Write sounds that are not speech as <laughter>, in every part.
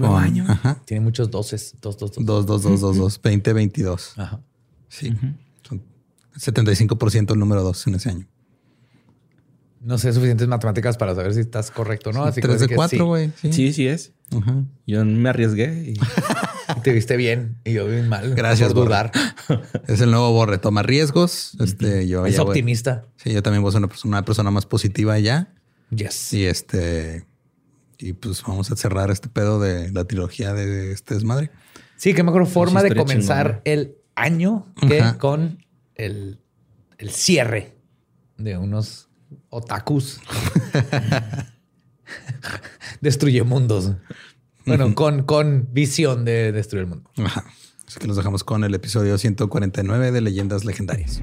Nuevo Con- año. Ajá. Tiene muchos doses. Dos, dos, dos. 2, 2, 2, 2, 2, 20, 22. Ajá. Sí. Son 75% el número 2 en ese año. No sé suficientes matemáticas para saber si estás correcto o no. Así que 3 voy a de decir que 4, güey. Sí. Sí, sí es. Ajá. Yo me arriesgué y. <laughs> Te viste bien y yo bien mal. Gracias, por dudar. Es el nuevo Borre. Toma riesgos. Este, yo Es ya optimista. Sí, yo también voy a ser una persona, una persona más positiva ya. Yes. Y este. Y pues vamos a cerrar este pedo de la trilogía de este desmadre. Sí, qué mejor forma de comenzar chingona. el año que Ajá. con el, el cierre de unos otakus. <laughs> Destruye mundos. Bueno, con, con visión de destruir el mundo. Ajá. Así que los dejamos con el episodio 149 de Leyendas Legendarias.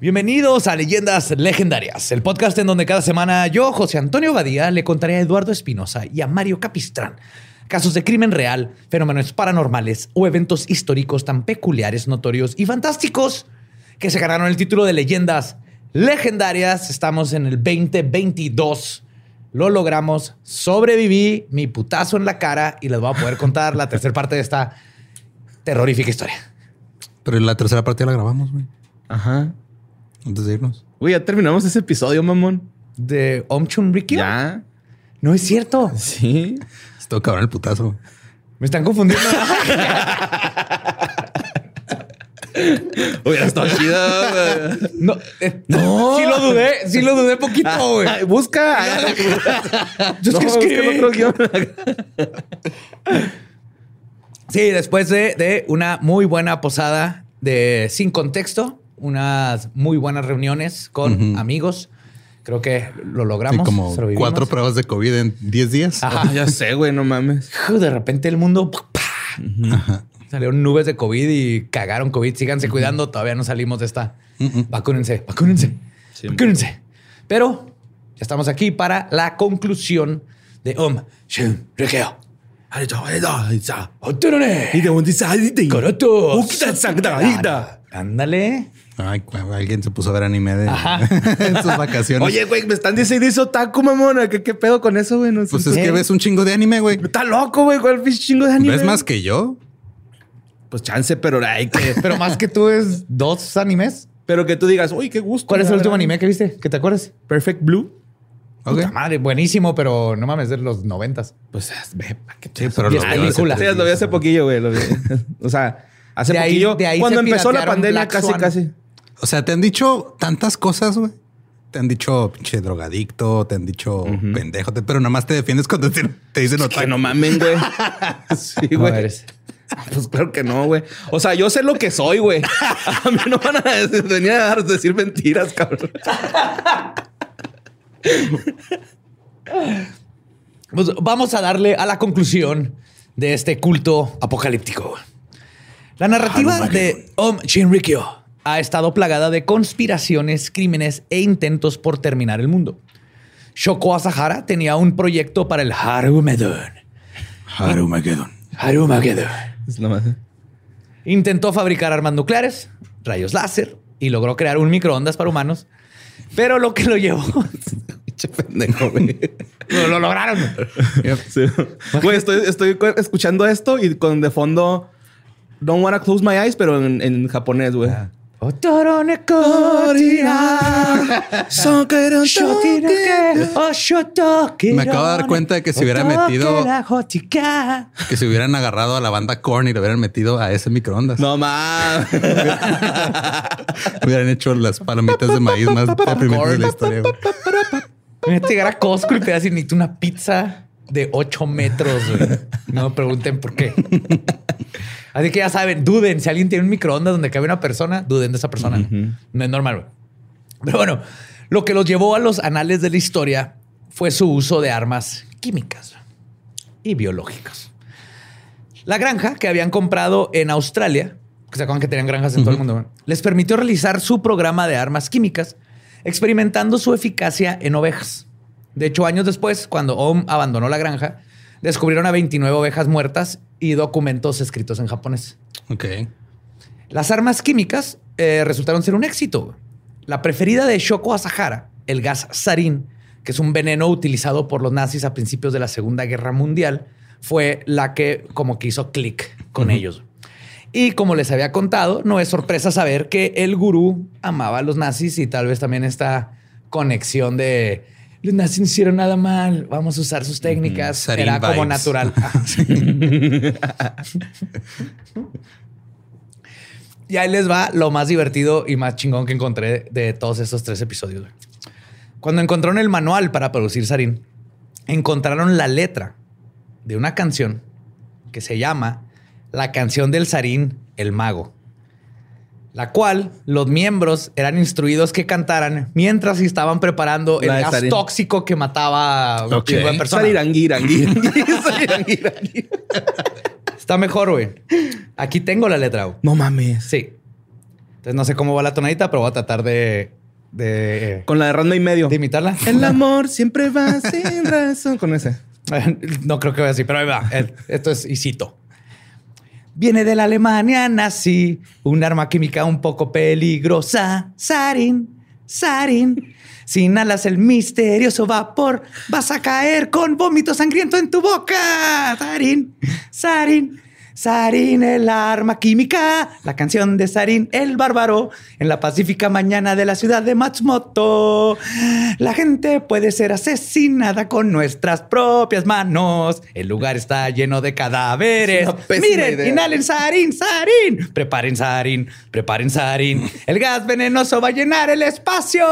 Bienvenidos a Leyendas Legendarias, el podcast en donde cada semana yo, José Antonio Badía, le contaré a Eduardo Espinosa y a Mario Capistrán casos de crimen real, fenómenos paranormales o eventos históricos tan peculiares, notorios y fantásticos que se ganaron el título de Leyendas Legendarias. Estamos en el 2022. Lo logramos, sobreviví, mi putazo en la cara y les voy a poder contar la tercera parte de esta terrorífica historia. Pero la tercera parte ya la grabamos, güey. Ajá. Antes de irnos. Güey, ya terminamos ese episodio, mamón. ¿De Om Chun Rikyo? Ya. No es cierto. Sí. Estuvo cabrón el putazo. güey. Me están confundiendo. <laughs> Hubiera estado chido. güey. No, eh, Sí lo dudé, sí lo dudé poquito, güey. Ay, busca. <laughs> Yo es No, que busca escribí. el otro guion. Sí, después de, de una muy buena posada de sin contexto, unas muy buenas reuniones con Ujú. amigos. Creo que lo Sí, logramos. como sobrevivimos. cuatro pruebas de COVID en 10 días. Ajá. Ya sé, güey, no mames. De repente el mundo salieron nubes de COVID y cagaron COVID. Síganse cuidando, todavía no salimos de esta. Mm-mm. Vacúnense, vacúnense, Sí. vacúnense. Pero ya estamos aquí para la conclusión de Om Shin Rikyo. Koroto. Ándale. Ay, alguien se puso a ver anime de <laughs> en sus vacaciones. Oye, güey, me están diciendo eso taco, mamona. ¿Qué, ¿Qué pedo con eso, güey? No pues es ¿qué? que ves un chingo de anime, güey. Está loco, güey. ¿Cuál chingo de anime? ¿Ves más que yo? Pues chance, pero hay que. <laughs> Pero más que tú es dos animes. pero que tú digas, uy, qué gusto. ¿Cuál es el último anime que viste? ¿Que te acuerdas? Perfect Blue. Ok. Puta madre, buenísimo, pero no mames, de los noventas. Pues ve, ¿para qué Sí, pero lo Sí, lo vi hace poquillo, güey. lo vi. <laughs> O sea, hace De ahí- poquillo. de ahí cuando empezó la pandemia, Black casi, Swan. casi. O sea, te han dicho tantas cosas, güey. Te han dicho pinche drogadicto, te han dicho pendejo, pero nada más te defiendes cuando te, te dicen otaku. Que no mamen, güey. <laughs> sí, güey. eres. Pues claro que no, güey. O sea, yo sé lo que soy, güey. A mí no van a decir- venir a decir mentiras, cabrón. Pues vamos a darle a la conclusión de este culto apocalíptico. La narrativa de Om Shinrikyo ha estado plagada de conspiraciones, crímenes e intentos por terminar el mundo. Shoko Asahara tenía un proyecto para el Harumedon. Harumagedon. ¿eh? Intentó fabricar armas nucleares, rayos láser y logró crear un microondas para humanos. Pero lo que lo llevó. <laughs> Pendejo, güey. <laughs> lo, lo lograron. Sí. Güey, estoy, estoy cu- escuchando esto y con de fondo Don't wanna close my eyes, pero en, en japonés, güey. Me acabo de dar cuenta de que se hubiera metido- Que se hubieran agarrado a la banda Korn y lo hubieran metido a ese microondas. No mames. <laughs> Hubieran hecho las palomitas de maíz más deprimentes de la historia. a llegar a Costco y te a necesito una pizza de 8 metros. güey. No me pregunten por qué. Así que ya saben, duden. Si alguien tiene un microondas donde cabe una persona, duden de esa persona. No es normal. güey. Pero bueno, lo que los llevó a los anales de la historia fue su uso de armas químicas y biológicas. La granja que habían comprado en Australia, que se acuerdan que tenían granjas en todo el mundo, les permitió realizar su programa de armas químicas, experimentando su eficacia en ovejas. De hecho, años después, cuando Ohm abandonó la granja, descubrieron a 29 ovejas muertas y documentos escritos en japonés. Ok. Las armas químicas eh, resultaron ser un éxito. La preferida de Shoko Asahara, el gas sarin, que es un veneno utilizado por los nazis a principios de la Segunda Guerra Mundial, fue la que como que hizo clic con ellos. Y como les había contado, no es sorpresa saber que el gurú amaba a los nazis y tal vez también esta conexión de nazis no hicieron nada mal, vamos a usar sus técnicas. Era como vibes. natural. <laughs> Y ahí les va lo más divertido y más chingón que encontré de todos estos tres episodios. Cuando encontraron el manual para producir sarín, encontraron la letra de una canción que se llama La canción del sarín, el mago, la cual los miembros eran instruidos que cantaran mientras estaban preparando el La gas tóxico que mataba a un Ok. chingo de personas. Sarirangui, <laughs> Sarirangui. Está mejor, güey. Aquí tengo la letra, güey. No mames. Sí. Entonces no sé cómo va la tonadita, pero voy a tratar de, de, Con la de Randa y medio. de imitarla. El amor siempre va sin razón. Con ese. <laughs> No creo que vaya así, pero ahí va. Eh, Esto es y cito. Viene de la Alemania nazi, un arma química un poco peligrosa. Sarin, sarin. Si inhalas el misterioso vapor, vas a caer con vómito sangriento en tu boca. Sarin, sarin. Sarin, el arma química, la canción de Sarin, el bárbaro, en la pacífica mañana de la ciudad de Matsumoto. La gente puede ser asesinada con nuestras propias manos. El lugar está lleno de cadáveres. Miren, idea. inhalen Sarin, Sarin. Preparen Sarin, preparen Sarin. El gas venenoso va a llenar el espacio.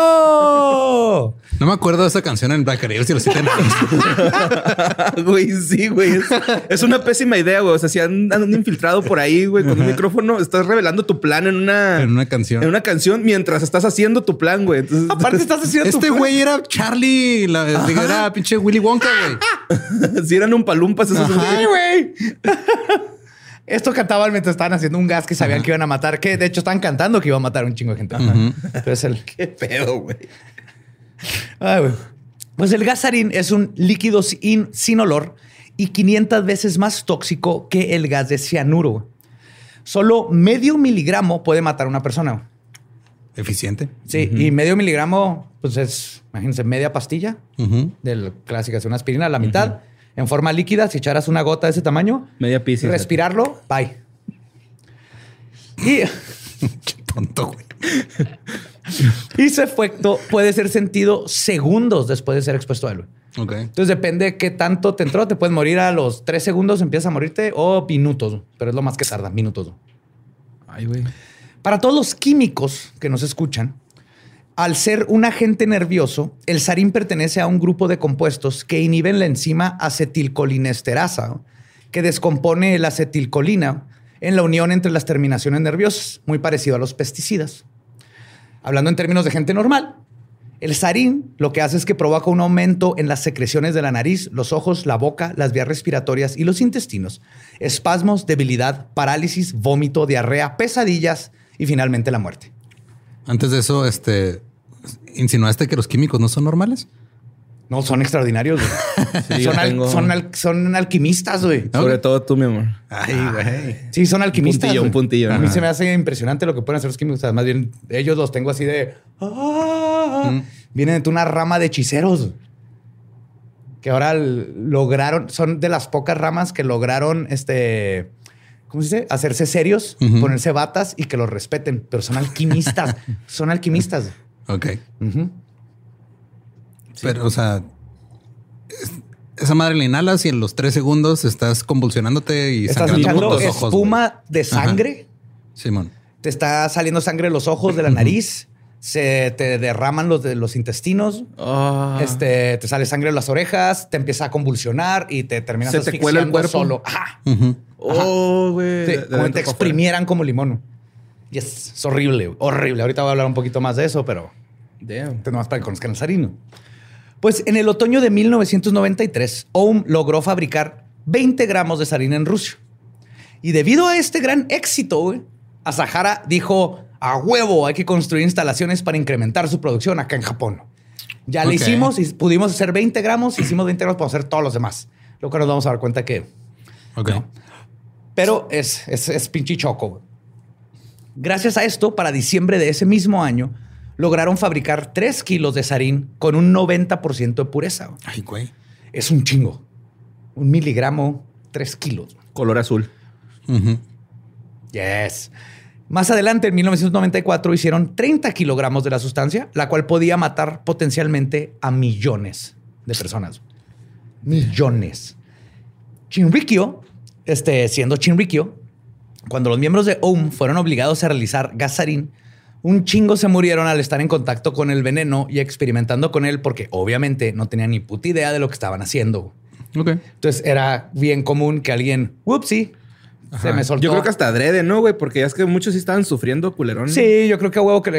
No me acuerdo de esa canción en Black los siete enanos. Güey, sí, güey. Es, es una pésima idea, güey. O sea, si andan un infiltrado por ahí, güey, con un micrófono, estás revelando tu plan en una, En una canción. En una canción mientras estás haciendo tu plan, güey. Entonces, <laughs> Aparte estás haciendo tu Este güey era Charlie, la, era pinche Willy Wonka, güey. <laughs> si eran un palumpas esos güey. <laughs> Esto cantaban mientras estaban haciendo un gas que sabían que iban a matar, que de hecho estaban cantando que iba a matar a un chingo de gente. Entonces el, Qué pedo, güey. Ay, güey. Pues el gas sarín es un líquido sin, sin olor y 500 veces más tóxico que el gas de cianuro. Solo medio miligramo puede matar a una persona. Eficiente. Sí, y medio miligramo, pues es, imagínense, media pastilla del clásica, es una aspirina, la mitad, en forma líquida, si echaras una gota de ese tamaño, Media piscis. respirarlo, bye. Y, <laughs> Qué tonto, güey. <laughs> <laughs> y su efecto puede ser sentido segundos después de ser expuesto a él. Entonces depende qué tanto te entró. Te puedes morir a los tres segundos, empiezas a morirte o minutos, pero es lo más que tarda, minutos. Ay, güey. Para todos los químicos que nos escuchan, al ser un agente nervioso, el sarín pertenece a un grupo de compuestos que inhiben la enzima acetilcolinesterasa, que descompone la acetilcolina en la unión entre las terminaciones nerviosas, muy parecido a los pesticidas. Hablando en términos de gente normal, el sarín lo que hace es que provoca un aumento en las secreciones de la nariz, los ojos, la boca, las vías respiratorias y los intestinos, espasmos, debilidad, parálisis, vómito, diarrea, pesadillas y finalmente la muerte. Antes de eso, este, insinuaste que los químicos no son normales. No, son extraordinarios. güey. <laughs> Sí, yo son, al- tengo- son al- son alquimistas, güey. Sobre todo tú, mi amor. Ay, güey. Sí, son alquimistas. puntillo, un puntillo, A mí se me hace impresionante lo que pueden hacer los químicos. Más bien, ellos los tengo así de. "Ah". Vienen de una rama de hechiceros. Que ahora lograron. Son de las pocas ramas que lograron este. ¿Cómo se dice? Hacerse serios, ponerse batas y que los respeten. Pero son alquimistas. <laughs> son alquimistas. Ok. Pero, o sea, es- esa madre la inhalas y en los tres segundos estás convulsionándote y Estás sangrando echando por los ojos. espuma de sangre. Simón. te está saliendo sangre de los ojos, de la nariz, se te derraman los de los intestinos, Ah. este, te sale sangre de las orejas, te empieza a convulsionar y te terminas Se te cuela el asfixiando cuerpo. solo. Ajá. Oh, güey. Sí, como te exprimieran como limón. Y es, horrible, horrible. Ahorita voy a hablar un poquito más de eso, pero. Damn. pues nomás para que conozcan el sarino. Pues en el otoño de 1993, Ohm logró fabricar 20 gramos de sarina en Rusia. Y debido a este gran éxito, güey, Asahara dijo, a huevo, hay que construir instalaciones para incrementar su producción acá en Japón. Ya le Ok. hicimos y pudimos hacer 20 gramos, hicimos 20 gramos para hacer todos los demás. Lo que nos vamos a dar cuenta que Ok. pero es, es, es pinche choco. Gracias a esto, para diciembre de ese mismo año, lograron fabricar 3 kilos de sarín con un 90% de pureza. Ay, güey. Es un chingo. Un miligramo, 3 kilos. Color azul. Yes. Más adelante, en 1994, hicieron 30 kilogramos de la sustancia, la cual podía matar potencialmente a millones de personas. Millones. Chinrikyo, este, siendo Chinrikyo, cuando los miembros de OM fueron obligados a realizar gasarín, un chingo se murieron al estar en contacto con el veneno y experimentando con él porque obviamente no tenían ni puta idea de lo que estaban haciendo. Ok. Entonces era bien común que alguien, whoopsie, se me soltó. Yo creo que hasta adrede, ¿no, güey? Porque ya es que muchos sí estaban sufriendo culerón. Sí, yo creo que a huevo que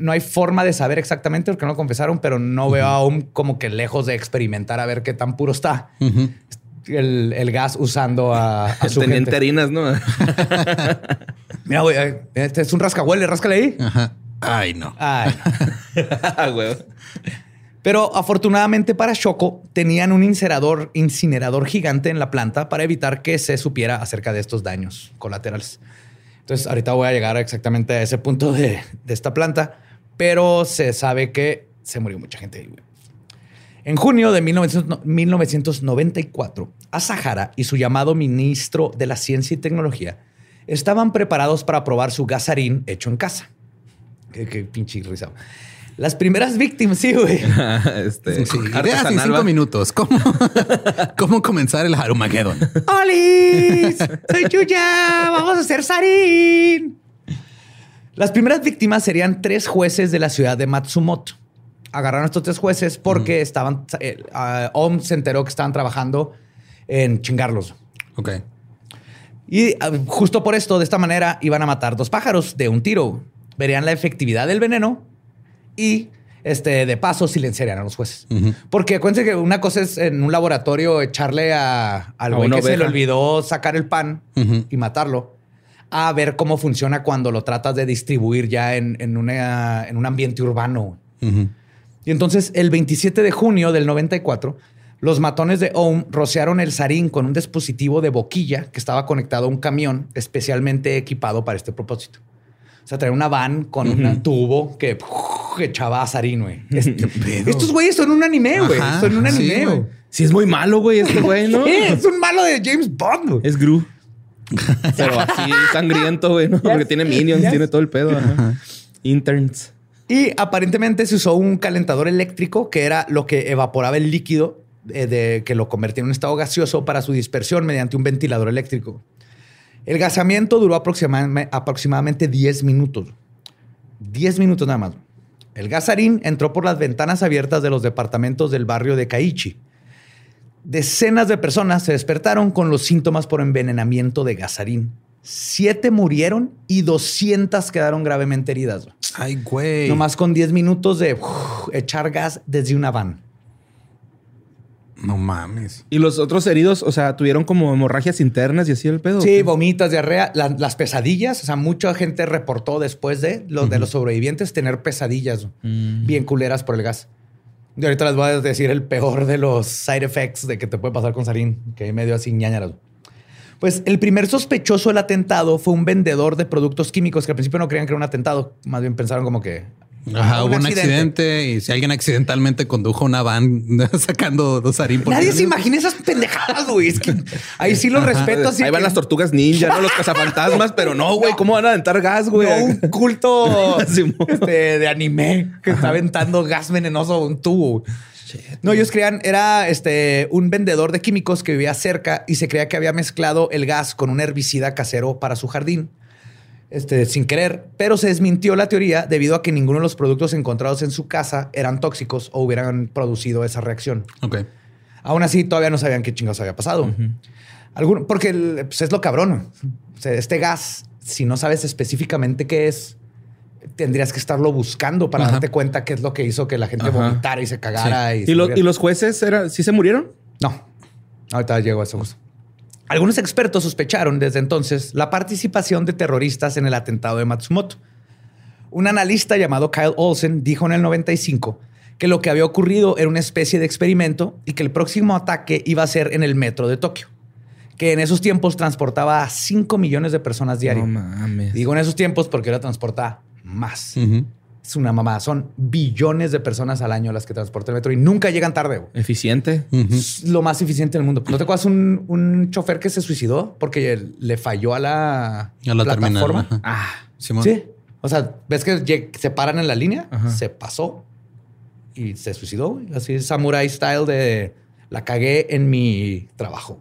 no hay forma de saber exactamente porque no lo confesaron, pero no veo aún como que lejos de experimentar a ver qué tan puro está el, el gas usando a, a <laughs> su teniente gente. harinas, ¿no? <laughs> Mira, güey, este es un rascahuele, ráscale ahí. Ajá. Ay, no. Ay. <laughs> Güey. Pero afortunadamente para Shoko tenían un incinerador, incinerador gigante en la planta para evitar que se supiera acerca de estos daños colaterales. Entonces ahorita voy a llegar exactamente a ese punto de, de esta planta, pero se sabe que se murió mucha gente ahí. güey. En junio de 1900 1994, Asahara y su llamado ministro de la Ciencia y Tecnología estaban preparados para probar su gasarín hecho en casa. Qué, qué pinche risa. Las primeras víctimas, sí, güey. <laughs> este, Sí, ideas en cinco minutos. ¿Cómo, <laughs> ¿Cómo comenzar el Harumageddon? ¡Olis! ¡Soy Chuya! ¡Vamos a hacer sarín! Las primeras víctimas serían tres jueces de la ciudad de Matsumoto. Agarraron a estos tres jueces porque estaban. eh, Om se enteró que estaban trabajando en chingarlos. Ok. Y ah, justo por esto, de esta manera, iban a matar dos pájaros de un tiro. Verían la efectividad del veneno y, este, de paso, silenciarían a los jueces. Porque acuérdense que una cosa es en un laboratorio echarle a, al güey que se le olvidó sacar el pan y matarlo, a ver cómo funciona cuando lo tratas de distribuir ya en, en una- en un ambiente urbano. Y entonces, el 27 de junio del 94, los matones de Ohm rociaron el sarín con un dispositivo de boquilla que estaba conectado a un camión especialmente equipado para este propósito. O sea, traía una van con un tubo que echaba sarín, güey. Es- pedo? Estos güeyes son un anime, güey. Son un sí, anime, güey. güey. Sí, es muy malo, güey, este güey, ¿no? Sí, <laughs> es un malo de James Bond, güey. Es Gru. Pero así sangriento, güey, ¿no? <laughs> Porque tiene minions, Yes. tiene todo el pedo. ajá. Interns. Y aparentemente se usó un calentador eléctrico que era lo que evaporaba el líquido eh, de, que lo convertía en un estado gaseoso para su dispersión mediante un ventilador eléctrico. El gasamiento duró aproxima- aproximadamente 10 minutos. 10 minutos nada más. El gasarín entró por las ventanas abiertas de los departamentos del barrio de Kaichi. Decenas de personas se despertaron con los síntomas por envenenamiento de gasarín. Siete murieron y 200 quedaron gravemente heridas. Ay, güey. Nomás con 10 minutos de echar gas desde una van. No mames. Y los otros heridos, o sea, tuvieron como hemorragias internas y así el pedo. Sí, vomitas, diarrea, la- las pesadillas. O sea, mucha gente reportó después de los de los sobrevivientes tener pesadillas Mm. bien culeras por el gas. Y ahorita les voy a decir el peor de los side effects de que te puede pasar con sarín, que me dio así ñañaras. Pues el primer sospechoso del atentado fue un vendedor de productos químicos que al principio no creían que era un atentado. Más bien pensaron como que. Ajá, hubo un accidente. y si alguien accidentalmente condujo una van <laughs> sacando dos harín. por- Nadie se imagina esas pendejadas, güey. Es que ahí sí lo respeto. Así Ahí van las tortugas ninja, ¿no? Los <laughs> cazafantasmas, pero no, güey. ¿Cómo van a aventar gas, güey? No, un culto <laughs> este, de anime que está aventando gas venenoso a un tubo. No, ellos creían, era este, un vendedor de químicos que vivía cerca y se creía que había mezclado el gas con un herbicida casero para su jardín. Este, sin querer, pero se desmintió la teoría debido a que ninguno de los productos encontrados en su casa eran tóxicos o hubieran producido esa reacción. Ok. Aún así, todavía no sabían qué chingados había pasado. Algún- porque el- pues, es lo cabrón. O sea, este gas, si no sabes específicamente qué es, tendrías que estarlo buscando para Ajá. darte cuenta qué es lo que hizo que la gente Ajá. vomitara y se cagara. Y, se ¿Y, lo- muriera. y los jueces era, sí se murieron? No, ahorita llego a eso. Algunos expertos sospecharon desde entonces la participación de terroristas en el atentado de Matsumoto. Un analista llamado Kyle Olsen dijo en el 95 que lo que había ocurrido era una especie de experimento y que el próximo ataque iba a ser en el metro de Tokio, que en esos tiempos transportaba a 5 millones de personas diario. No mames. Digo en esos tiempos porque ahora transporta más. Ujú. Es una mamada. Son billones de personas al año las que transporta el metro y nunca llegan tarde. güey. Eficiente. Lo más eficiente del mundo. ¿No te acuerdas un, un chofer que se suicidó porque le falló a la, A la plataforma? Ah, Simón. Sí. O sea, ves que se paran en la línea, Ajá. se pasó y se suicidó. güey. Así samurai style de la cagué en mi trabajo.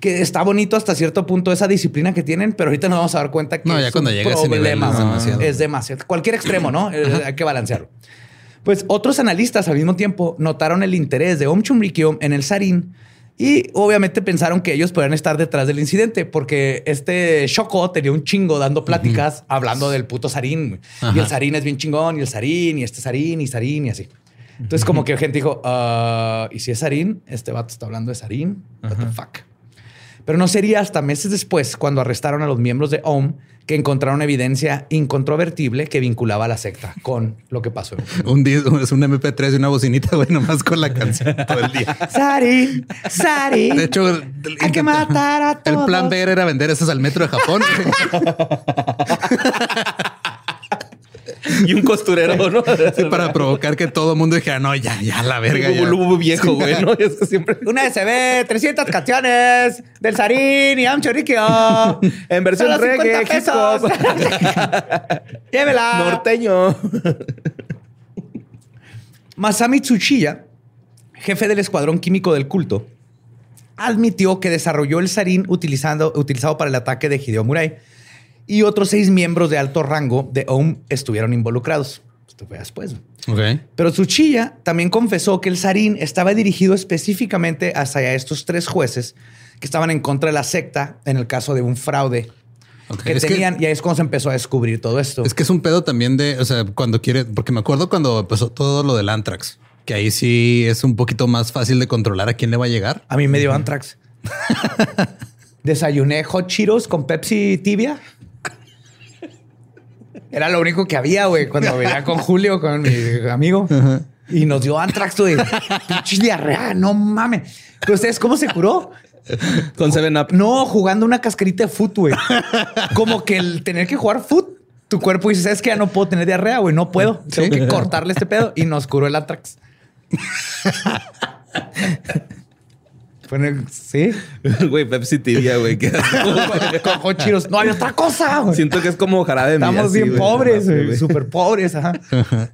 Que está bonito hasta cierto punto esa disciplina que tienen, pero ahorita nos vamos a dar cuenta que No, ya es cuando un llega a ese nivel problema. es demasiado. Es demasiado. Cualquier extremo, ¿no? <clears throat> Eh, Hay que balancearlo. Pues otros analistas al mismo tiempo notaron el interés de Om Chumrikyo en el Sarin y obviamente pensaron que ellos podrían estar detrás del incidente porque este Shoko tenía un chingo dando pláticas hablando del puto güey. Y el Sarin es bien chingón y el Sarin y este Sarin y Sarin y así. Entonces como que gente dijo, "Ah, ¿y si es Sarin? Este vato está hablando de Sarin. What the fuck. Pero no sería hasta meses después, cuando arrestaron a los miembros de OM, que encontraron evidencia incontrovertible que vinculaba a la secta con lo que pasó. Un dis- es un MP3 y una bocinita, güey, nomás con la canción todo el día. Sari, Sari. De hecho, Hay que matar a El plan todos. B era vender esas al metro de Japón. <laughs> y un costurero, ¿no? Sí, para provocar que todo el mundo dijera, no, ya, ya, la verga. ya". Un lubo viejo, güey, ¿no? Es que siempre... <laughs> Una SB, 300 canciones del Sarin y Amchorikio. <laughs> En versión Solo 50 reggae, pesos. <laughs> Llévela. Norteño. Masami Tsuchiya, jefe del escuadrón químico del culto, admitió que desarrolló el sarín utilizando, utilizado para el ataque de Hideo Murai y otros seis miembros de alto rango de OM estuvieron involucrados. Esto fue después. Ok. Pero Tsuchiya también confesó que el sarín estaba dirigido específicamente hacia estos tres jueces que estaban en contra de la secta en el caso de un fraude que Es que- tenían. y ahí es cuando se empezó a descubrir todo esto. Es que es un pedo también de, o sea, cuando quiere, porque me acuerdo cuando empezó todo lo del Antrax, que ahí sí es un poquito más fácil de controlar a quién le va a llegar. A mí me dio Antrax. <laughs> Desayuné hot Cheetos con Pepsi tibia. Era lo único que había, güey, cuando venía con Julio, con mi amigo. Y nos dio Antrax, güey. Pinche diarrea, no mames. ¿Pero ustedes cómo se curó? Con Seven Up. No, jugando una cascarita de foot, güey. Como que el tener que jugar foot, tu cuerpo dice, ¿sabes que Ya no puedo tener diarrea, güey. No puedo. Tengo que cortarle este pedo. Y nos curó el Antrax. Fue en el- Sí. <laughs> Güey, Pepsi tibia, güey. hot <laughs> Cheetos. No hay otra cosa, güey. Siento que es como jarabe de Estamos así, bien pobres, güey. Súper pobres, ajá. <laughs>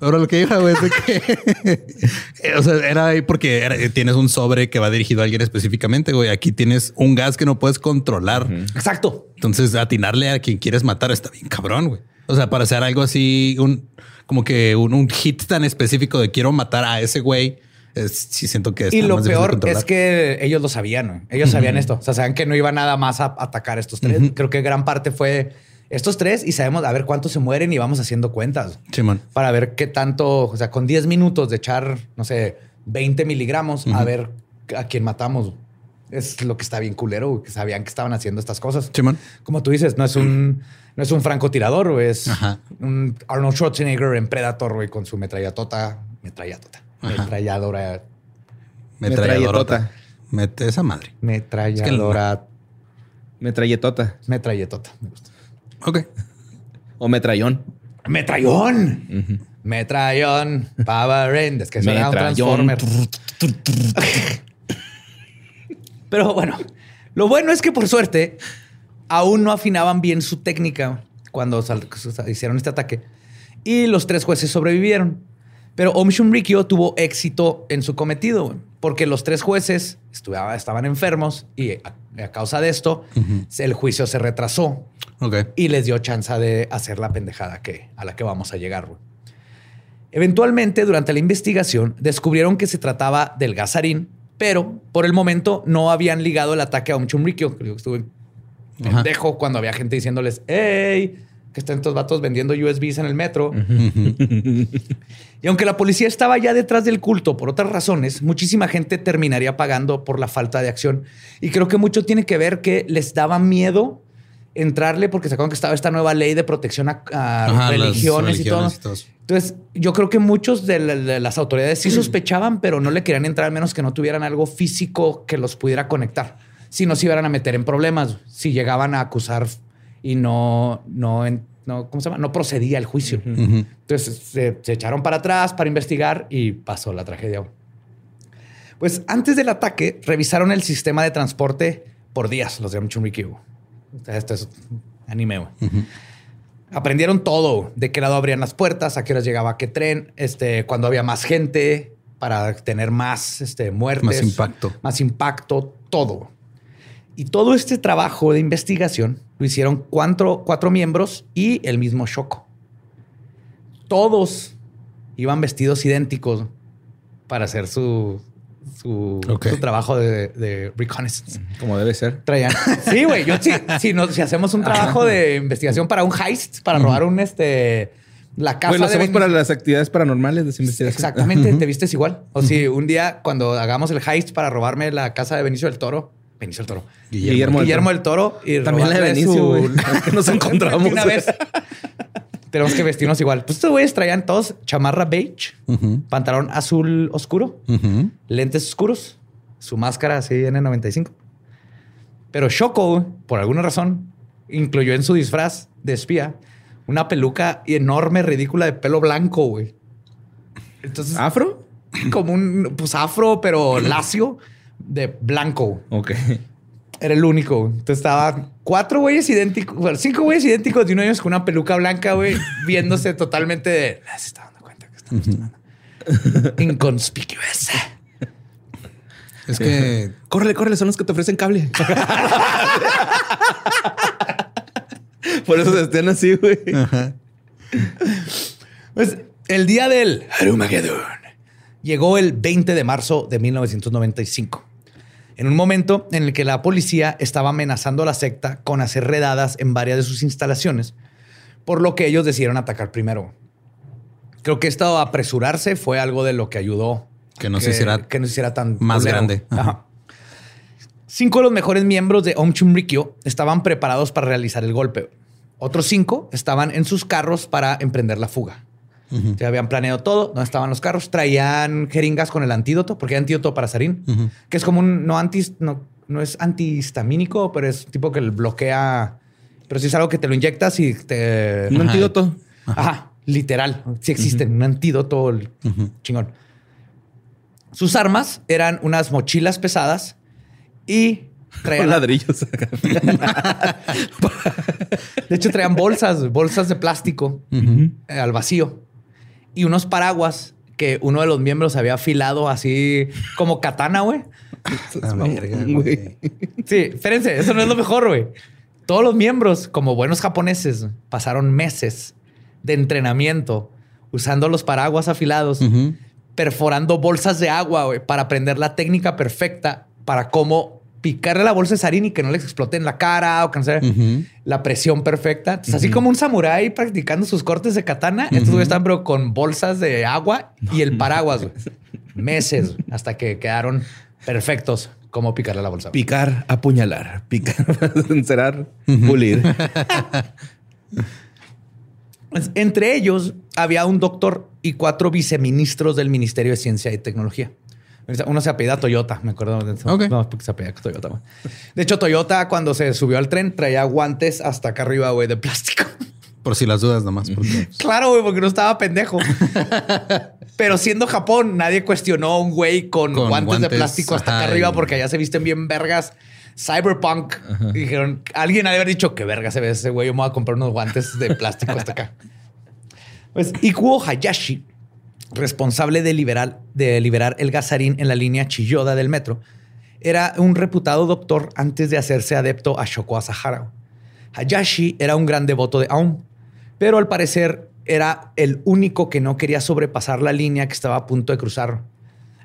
Ahora lo que iba, güey, es de que, o sea, era ahí porque era- tienes un sobre que va dirigido a alguien específicamente, güey. Aquí tienes un gas que no puedes controlar. Exacto. Entonces, atinarle a quien quieres matar está bien cabrón, güey. O sea, para hacer algo así, un como que un, un hit tan específico de quiero matar a ese güey Es- sí siento que es Y lo más difícil de peor es que ellos lo sabían, ellos sabían esto. O sea, sabían que no iba nada más a atacar a estos tres. Creo que gran parte fue estos tres y sabemos a ver cuántos se mueren y vamos haciendo cuentas para ver qué tanto, o sea, con 10 minutos de echar, no sé, 20 miligramos, a ver a quién matamos. Es lo que está bien culero, que sabían que estaban haciendo estas cosas. Como tú dices, no es un, no es un francotirador, es Ajá. un Arnold Schwarzenegger en Predator, güey, con su metrallatota, metrallatota, Ajá. Metralladora, Metralladora. Mete esa madre. metralladora, Metralletota. metralletota. Me gusta. Ok. O metrallón. Metrallón. Metrallón. Power Rangers. Que suena un Metrallón. Transformer. <laughs> Pero bueno, lo bueno es que por suerte aún no afinaban bien su técnica cuando hicieron este ataque y los tres jueces sobrevivieron. Pero Om tuvo éxito en su cometido porque los tres jueces estaban enfermos y a, a causa de esto el juicio se retrasó y les dio chance de hacer la pendejada que, a la que vamos a llegar. güey. Eventualmente, durante la investigación, descubrieron que se trataba del gasarín, pero por el momento no habían ligado el ataque a chumriquio. Creo que estuve pendejo cuando había gente diciéndoles, hey, que están estos vatos vendiendo USBs en el metro. <laughs> Y aunque la policía estaba ya detrás del culto por otras razones, muchísima gente terminaría pagando por la falta de acción. Y creo que mucho tiene que ver que les daba miedo entrarle porque se acuerdan que estaba esta nueva ley de protección a, a Ajá, las religiones, y todo. y. Entonces, yo creo que muchos de, la- de las autoridades sí <clears throat> sospechaban, pero no le querían entrar a menos que no tuvieran algo físico que los pudiera conectar. Si no se iban a meter en problemas, si llegaban a acusar y no, no, en- no, ¿cómo se llama? No procedía el juicio. Entonces se, se echaron para atrás para investigar y pasó la tragedia. Pues antes del ataque revisaron el sistema de transporte por días, los de Amchumrikyo. Esto es anime. Aprendieron todo, de qué lado abrían las puertas, a qué horas llegaba qué tren, este, cuando había más gente para tener más este, muertes. Más impacto. Más impacto, todo. Y todo este trabajo de investigación lo hicieron cuatro, cuatro miembros y el mismo Shoko. Todos iban vestidos idénticos para hacer su, su, trabajo de, de reconnaissance. Como debe ser. Traían. Sí, güey. Yo sí, si, si hacemos un trabajo de investigación para un heist, para robar un este la casa Güey, lo hacemos para las actividades paranormales de esa investigación. Exactamente, te vistes igual. O si un día cuando hagamos el heist para robarme la casa de Benicio del Toro, Benicio del Toro, Guillermo, Guillermo, del Toro y También la de Benicio, su- que nos <laughs> encontramos. Una vez. Tenemos que vestirnos igual. Pues estos güeyes traían todos chamarra beige, pantalón azul oscuro, lentes oscuros, su máscara así N95. Pero Shoko, por alguna razón, incluyó en su disfraz de espía una peluca enorme, ridícula de pelo blanco, güey. Entonces, ¿Afro? como un pues afro, pero lacio de blanco. Ok. Era el único. Entonces estaban cuatro güeyes idénticos, bueno, cinco güeyes idénticos de uno de ellos con una peluca blanca, güey, <laughs> viéndose totalmente de. "Ah, Se está dando cuenta que estamos tomando. Inconspicuous. Es que <laughs> Córrele, córrele, son los que te ofrecen cable. <laughs> Por eso se estén así, güey. Pues el día del Armageddon llegó el 20 de marzo de 1995. En un momento en el que la policía estaba amenazando a la secta con hacer redadas en varias de sus instalaciones, por lo que ellos decidieron atacar primero. Creo que esto apresurarse fue algo de lo que ayudó Que no se hiciera que no se hiciera tan más grande. Ajá. Ajá. Cinco de los mejores miembros de Om Chumrikyo estaban preparados para realizar el golpe. Otros cinco estaban en sus carros para emprender la fuga. Ya habían planeado todo, no estaban los carros, traían jeringas con el antídoto, porque hay antídoto para sarín, que es como un no anti, no, no es antihistamínico, pero es tipo que bloquea, pero sí es algo que te lo inyectas y te Un Ajá. antídoto. Ajá, literal. Sí existen. Un antídoto chingón. Sus armas eran unas mochilas pesadas y traían... <laughs> ladrillos. <laughs> De hecho, traían bolsas, bolsas de plástico eh, al vacío y unos paraguas que uno de los miembros había afilado así como katana, güey. La verga, Güey. Sí, espérense, eso no es lo mejor, güey. Todos los miembros, como buenos japoneses, pasaron meses de entrenamiento usando los paraguas afilados perforando bolsas de agua güey, para aprender la técnica perfecta para cómo picarle la bolsa de sarín y que no les explote en la cara o que no sea la presión perfecta. Entonces, Así como un samurái practicando sus cortes de katana, estos güeyes están pero con bolsas de agua y el paraguas. güey. Meses hasta que quedaron perfectos como picarle la bolsa. Picar, apuñalar, picar, <laughs> encerar, pulir. Pues, Entre ellos había un doctor y cuatro viceministros del Ministerio de Ciencia y Tecnología. Uno se apellida Toyota, me acuerdo. No, porque se apellida Toyota. güey. De hecho, Toyota cuando se subió al tren traía guantes hasta acá arriba, güey, de plástico. Por si las dudas nomás. Porque, claro, güey, porque no estaba pendejo. Pero siendo Japón, nadie cuestionó a un güey con, Con guantes, de plástico hasta acá arriba porque allá se visten bien vergas. Cyberpunk. Dijeron, alguien ha de haber dicho que verga se ve ese güey. Yo me voy a comprar unos guantes de plástico hasta acá. Pues Ikuo Hayashi, responsable de liberar, de liberar el gasarín en la línea Chiyoda del metro, era un reputado doctor antes de hacerse adepto a Shoko Asahara. Hayashi era un gran devoto de Aum, pero al parecer era el único que no quería sobrepasar la línea que estaba a punto de cruzar.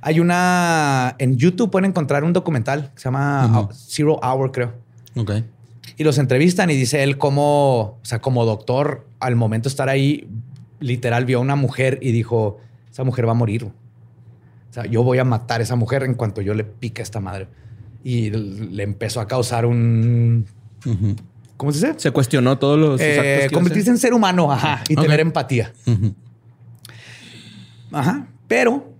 Hay una... En YouTube pueden encontrar un documental que se llama Ujú. Zero Hour, creo. ok. Y los entrevistan y dice él como, o sea, como doctor, al momento de estar ahí, literal vio a una mujer y dijo, esa mujer va a morir. O sea, yo voy a matar a esa mujer en cuanto yo le pique a esta madre. Y le empezó a causar un... ¿Cómo se dice? Se cuestionó todos los Eh, actos convertirse en ser humano, ajá, y tener empatía. Ajá. Pero,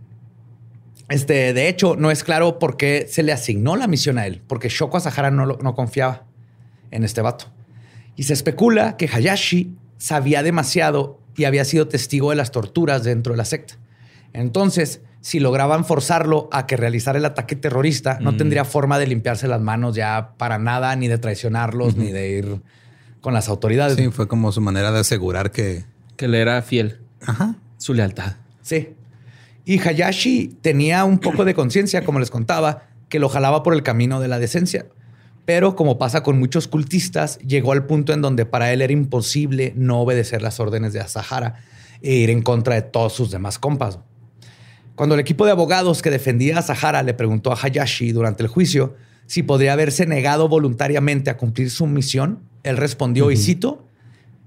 este, de hecho, no es claro por qué se le asignó la misión a él, porque Shoko Asahara no, lo- no confiaba en este vato. Y se especula que Hayashi sabía demasiado y había sido testigo de las torturas dentro de la secta. Entonces, si lograban forzarlo a que realizara el ataque terrorista, no tendría forma de limpiarse las manos ya para nada, ni de traicionarlos, ni de ir con las autoridades. Sí, fue como su manera de asegurar que. Que le era fiel. Ajá. Su lealtad. Sí. Y Hayashi tenía un poco de conciencia, como les contaba, que lo jalaba por el camino de la decencia. Pero como pasa con muchos cultistas, llegó al punto en donde para él era imposible no obedecer las órdenes de Asahara e ir en contra de todos sus demás compas. Cuando el equipo de abogados que defendía a Asahara le preguntó a Hayashi durante el juicio si podría haberse negado voluntariamente a cumplir su misión, él respondió, y cito,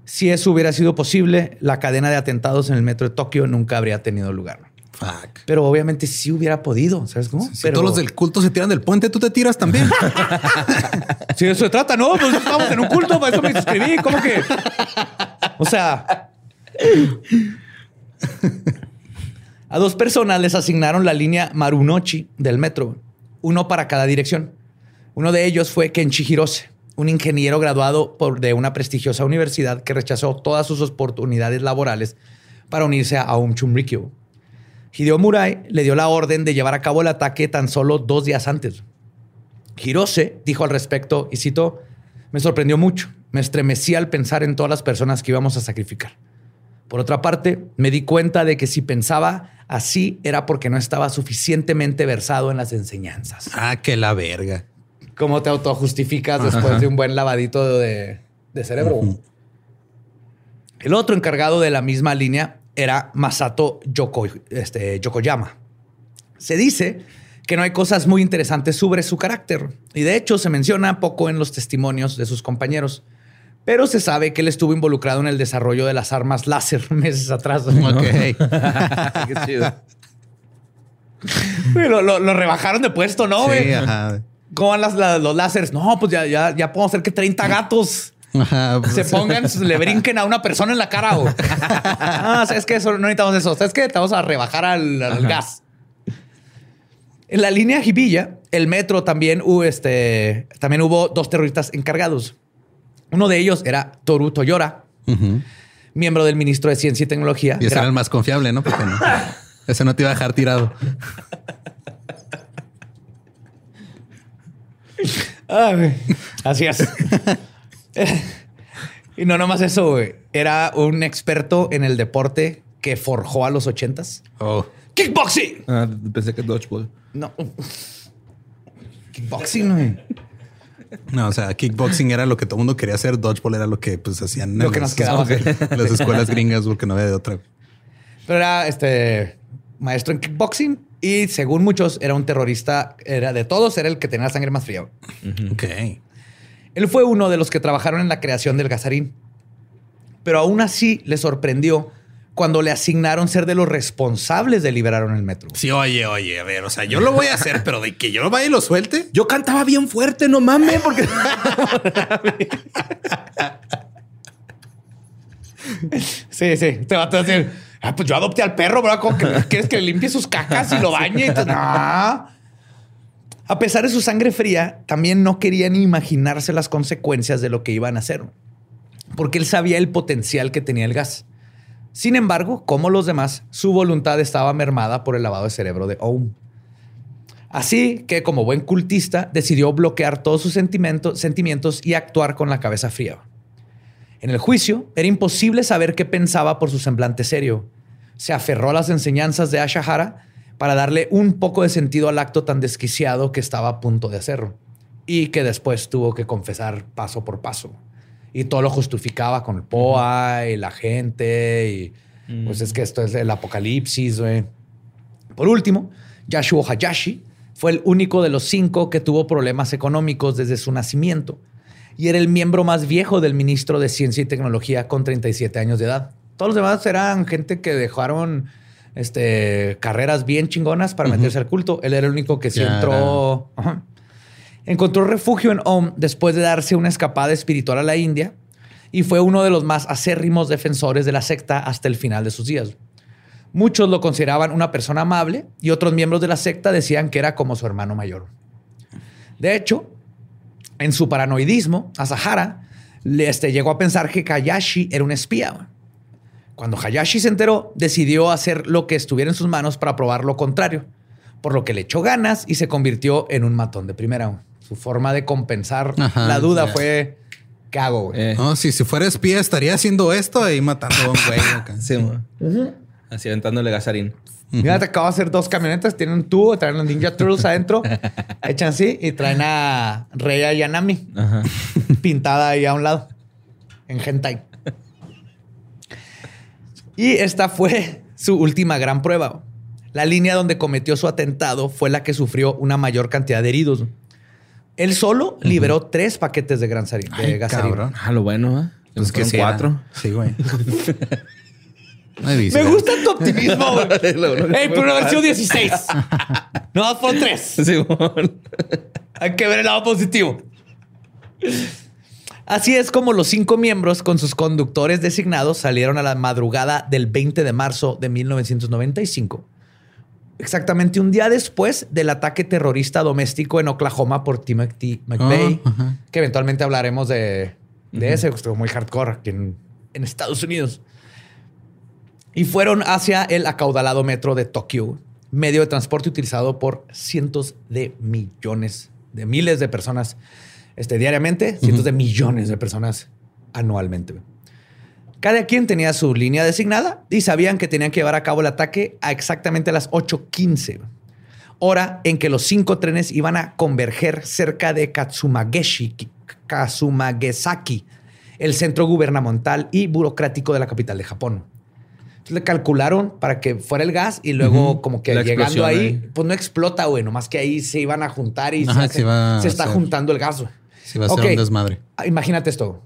si eso hubiera sido posible, la cadena de atentados en el metro de Tokio nunca habría tenido lugar. Fuck. Pero obviamente sí hubiera podido, ¿sabes cómo? Si Pero todos los del culto se tiran del puente, tú te tiras también. <laughs> <laughs> Si de eso se trata, no, pues estamos en un culto, para eso me suscribí, ¿cómo que? O sea, a dos personas les asignaron la línea Marunochi del metro, uno para cada dirección. Uno de ellos fue Kenshi Hirose, un ingeniero graduado por, de una prestigiosa universidad que rechazó todas sus oportunidades laborales para unirse a Aum Chunrikyo. Hideo Murai le dio la orden de llevar a cabo el ataque tan solo dos días antes. Hirose dijo al respecto, y cito, me sorprendió mucho, me estremecí al pensar en todas las personas que íbamos a sacrificar. Por otra parte, me di cuenta de que si pensaba así era porque no estaba suficientemente versado en las enseñanzas. ah, que la verga. ¿Cómo te autojustificas después de un buen lavadito de, de cerebro? El otro encargado de la misma línea era Masato Yoko- este, Yokoyama. Se dice que no hay cosas muy interesantes sobre su carácter y de hecho se menciona poco en los testimonios de sus compañeros. Pero se sabe que él estuvo involucrado en el desarrollo de las armas láser <laughs> meses atrás. Ok. <laughs> Qué chido. Güey, Lo, lo- lo rebajaron de puesto, ¿no? sí, ajá. ¿Cómo van las- los láseres? No, pues ya, ya, ya podemos hacer que 30 gatos Ajá, pues, se pongan, le brinquen a una persona en la cara. <laughs> ah, ¿sabes qué? Eso, no necesitamos eso. ¿Sabes qué? Te vamos a rebajar al, al gas. En la línea Jibilla, el metro también, hubo, este, también hubo dos terroristas encargados. Uno de ellos era Toru Toyora, miembro del ministro de Ciencia y Tecnología. Y ese era el más confiable, ¿no? Porque no. <laughs> Ese no te iba a dejar tirado. Güey. Así es. <laughs> y no nomás eso, güey. Era un experto en el deporte que forjó a los ochentas. Oh. Kickboxing. Ah, pensé que Dodgeball. No. Kickboxing, güey. No, o sea, kickboxing era lo que todo el mundo quería hacer. Dodgeball era lo que pues hacían en Lo que las, nos quedaba. las escuelas gringas porque no había de otra. Pero era este maestro en kickboxing y según muchos era un terrorista, era de todos, era el que tenía la sangre más fría. Ok. Él fue uno de los que trabajaron en la creación del gasarín, pero aún así le sorprendió cuando le asignaron ser de los responsables de liberar en el metro. Sí, oye, oye, a ver, o sea, yo lo voy a hacer, pero de que yo lo vaya y lo suelte. <laughs> Yo cantaba bien fuerte, no mames, porque Sí, sí. Te va a decir, ah, pues yo adopté al perro, ¿verdad? ¿Cómo que <laughs> quieres que le limpie sus cacas y lo bañe? Y tú, no. A pesar de su sangre fría, también no quería ni imaginarse las consecuencias de lo que iban a hacer, porque él sabía el potencial que tenía el gas. Sin embargo, como los demás, su voluntad estaba mermada por el lavado de cerebro de Oum. Así que, como buen cultista, decidió bloquear todos sus sentimientos, y actuar con la cabeza fría. En el juicio, era imposible saber qué pensaba por su semblante serio. Se aferró a las enseñanzas de Ashahara para darle un poco de sentido al acto tan desquiciado que estaba a punto de hacerlo y que después tuvo que confesar paso por paso. Y todo lo justificaba con el POA y la gente y pues es que esto es el apocalipsis. güey. Por último, Yashuo Hayashi fue el único de los cinco que tuvo problemas económicos desde su nacimiento y era el miembro más viejo del ministro de Ciencia y Tecnología con 37 años de edad. Todos los demás eran gente que dejaron este, carreras bien chingonas para meterse al culto. Él era el único que sí Ya entró. Encontró refugio en Om después de darse una escapada espiritual a la India y fue uno de los más acérrimos defensores de la secta hasta el final de sus días. Muchos lo consideraban una persona amable y otros miembros de la secta decían que era como su hermano mayor. De hecho, en su paranoidismo, Asahara este, llegó a pensar que Hayashi era un espía. Cuando Hayashi se enteró, decidió hacer lo que estuviera en sus manos para probar lo contrario, por lo que le echó ganas y se convirtió en un matón de primera. Su forma de compensar Ajá, la duda fue, ¿qué hago? güey? Eh, No, si, si fuera espía, estaría haciendo esto y matando a un güey. <laughs> acá. sí, mo. Así aventándole gasarín. Mira, te acabo de hacer dos camionetas, tienen un tubo, traen los Ninja Turtles adentro, <laughs> echan así y traen a Rei Yanami Ajá. <laughs> pintada ahí a un lado, en hentai. Y esta fue su última gran prueba. La línea donde cometió su atentado fue la que sufrió una mayor cantidad de heridos. Él solo liberó tres paquetes de, gran sari- de Ay, gasarín. cabrón. Ah, lo bueno, ¿eh? Pues que sí, cuatro. era. Sí, güey. <laughs> Me gusta tu optimismo. güey. <laughs> Ey, pero haber sido 16. No, fueron tres. Simón. Hay que ver el lado positivo. Así es como los cinco miembros con sus conductores designados salieron a la madrugada del 20 de marzo de 1995. Exactamente un día después del ataque terrorista doméstico en Oklahoma por Timothy McVeigh, Ah, ajá. que eventualmente hablaremos de, de ese, que estuvo muy hardcore aquí en, en Estados Unidos. Y fueron hacia el acaudalado metro de Tokio, medio de transporte utilizado por cientos de millones, de miles de personas este, diariamente, cientos de millones de personas anualmente. Cada quien tenía su línea designada y sabían que tenían que llevar a cabo el ataque a exactamente las 8.15, hora en que los cinco trenes iban a converger cerca de Katsumageshi, Katsumagesaki, el centro gubernamental y burocrático de la capital de Japón. Entonces le calcularon para que fuera el gas y luego como que La llegando ahí, ahí. pues no explota, güey, nomás que ahí se iban a juntar y Ajá, se, está juntando el gas, güey. Va a ser Ok. un desmadre. Ah, Imagínate esto.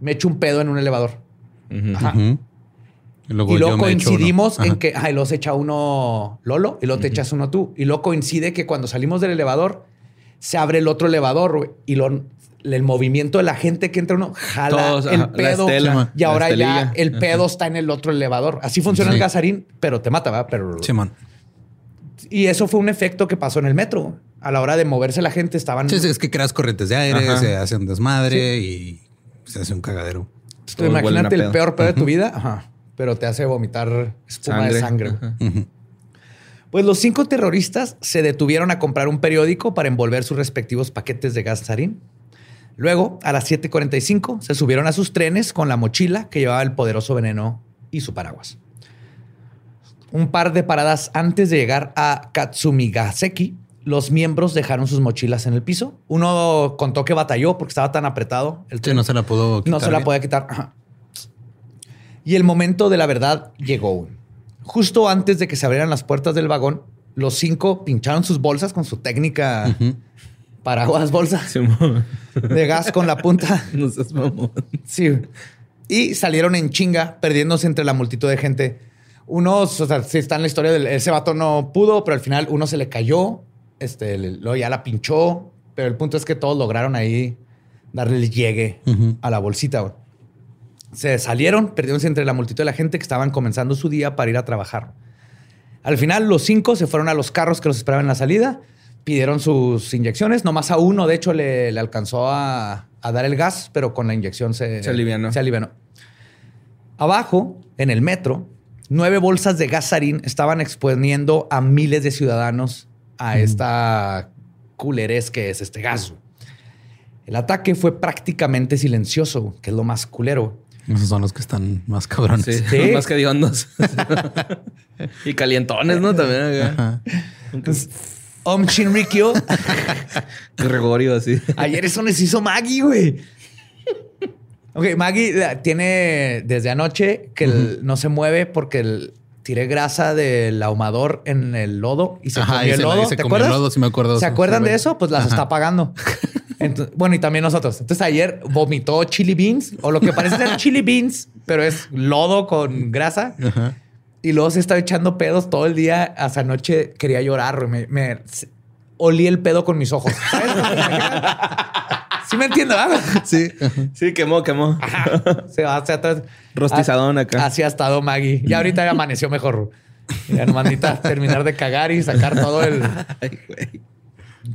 Me echo un pedo en un elevador. Ajá. Y luego, y luego coincidimos en que, ay, los echa uno Lolo y luego te echas uno tú. Y luego coincide que cuando salimos del elevador, se abre el otro elevador y lo, el movimiento de la gente que entra uno jala Todos, el ajá, pedo. estela, y ahora ya el Ajá. pedo está en el otro elevador. Así funciona el Sí. gasarín, pero te mata, ¿verdad? Pero, Simón. y eso fue un efecto que pasó en el metro. A la hora de moverse la gente estaban... Sí, sí, es que creas corrientes de aire, Ajá. se hace un desmadre y se hace un cagadero. Imagínate el pedo. peor pedo de tu vida, ajá, pero te hace vomitar espuma de sangre. Pues los cinco terroristas se detuvieron a comprar un periódico para envolver sus respectivos paquetes de gas sarín. Luego, a las 7:45, se subieron a sus trenes con la mochila que llevaba el poderoso veneno y su paraguas. Un par de paradas antes de llegar a Katsumigaseki, los miembros dejaron sus mochilas en el piso. Uno contó que batalló porque estaba tan apretado. El Sí, no se la pudo quitar. No se la podía quitar. Ajá. Y el momento de la verdad llegó. Justo antes de que se abrieran las puertas del vagón, los cinco pincharon sus bolsas con su técnica paraguas bolsa de gas con la punta. <laughs> No seas mamón. Sí. Y salieron en chinga, perdiéndose entre la multitud de gente. Unos, o sea, está en la historia del ese vato no pudo, pero al final uno se le cayó, este, luego ya la pinchó, pero el punto es que todos lograron ahí darle el llegue a la bolsita. güey. Se salieron, perdiéndose entre la multitud de la gente que estaban comenzando su día para ir a trabajar. Al final, los cinco se fueron a los carros que los esperaban en la salida, pidieron sus inyecciones. Nomás a uno, de hecho, le, le alcanzó a, a dar el gas, pero con la inyección se, Se alivianó. Se alivianó. Abajo, en el metro, nueve bolsas de gas sarín estaban exponiendo a miles de ciudadanos a esta culerez que es este gas. El ataque fue prácticamente silencioso, que es lo más culero. Esos son los que están más cabrones. Sí, Sí. <laughs> más que hediondos. <laughs> y calientones, ¿no? También acá. Ajá. Om Shinrikyo. Gregorio, <laughs> así. Ayer eso nos hizo Maggie, güey. Ok, Maggie tiene desde anoche que el- no se mueve porque el- tiré grasa del ahumador en el lodo y se Ajá, comió y el se- lodo. se ¿Te comió el acuerdas? lodo, sí me acuerdo. ¿Se acuerdan de eso? Pues las Ajá. está pagando. <laughs> Entonces, bueno, y también nosotros. Entonces ayer vomitó chili beans o lo que parece ser <laughs> chili beans, pero es lodo con grasa. Ajá. Y luego se estaba echando pedos todo el día. Hasta anoche quería llorar. Me, me- olí el pedo con mis ojos. ¿sabes? <laughs> sí me entiendo, ¿verdad? <laughs> Sí. Sí, quemó, quemó. Se va hacia atrás. Rostizadón acá. Así ha estado Maggie. Y ahorita ya amaneció mejor. Ya nomás necesita terminar de cagar y sacar todo el... Ay, güey.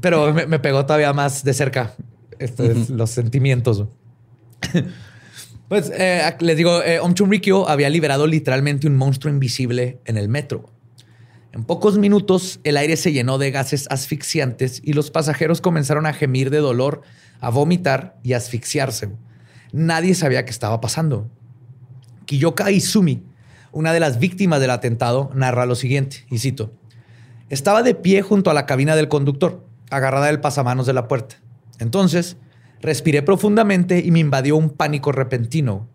Pero me, me pegó todavía más de cerca estos, los sentimientos. Pues eh, les digo, eh, Om Chunrikyo había liberado literalmente un monstruo invisible en el metro. En pocos minutos, el aire se llenó de gases asfixiantes y los pasajeros comenzaron a gemir de dolor, a vomitar y a asfixiarse. Nadie sabía qué estaba pasando. Kiyoka Izumi, una de las víctimas del atentado, narra lo siguiente, y cito. Estaba de pie junto a la cabina del conductor, agarrada del pasamanos de la puerta. Entonces, respiré profundamente y me invadió un pánico repentino.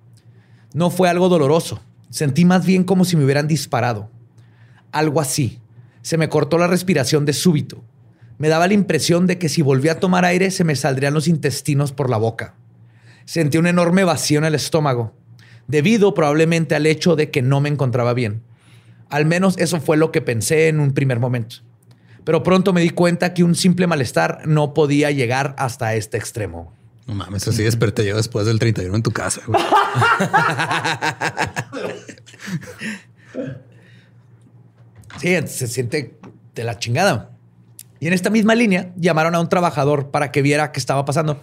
No fue algo doloroso. Sentí más bien como si me hubieran disparado. Algo así. Se me cortó la respiración de súbito. Me daba la impresión de que si volvía a tomar aire se me saldrían los intestinos por la boca. Sentí un enorme vacío en el estómago, debido probablemente al hecho de que no me encontraba bien. Al menos eso fue lo que pensé en un primer momento. Pero pronto me di cuenta que un simple malestar no podía llegar hasta este extremo. No mames, así desperté yo después del 31 en tu casa. güey. <laughs> Sí, se siente de la chingada. Y en esta misma línea llamaron a un trabajador para que viera qué estaba pasando.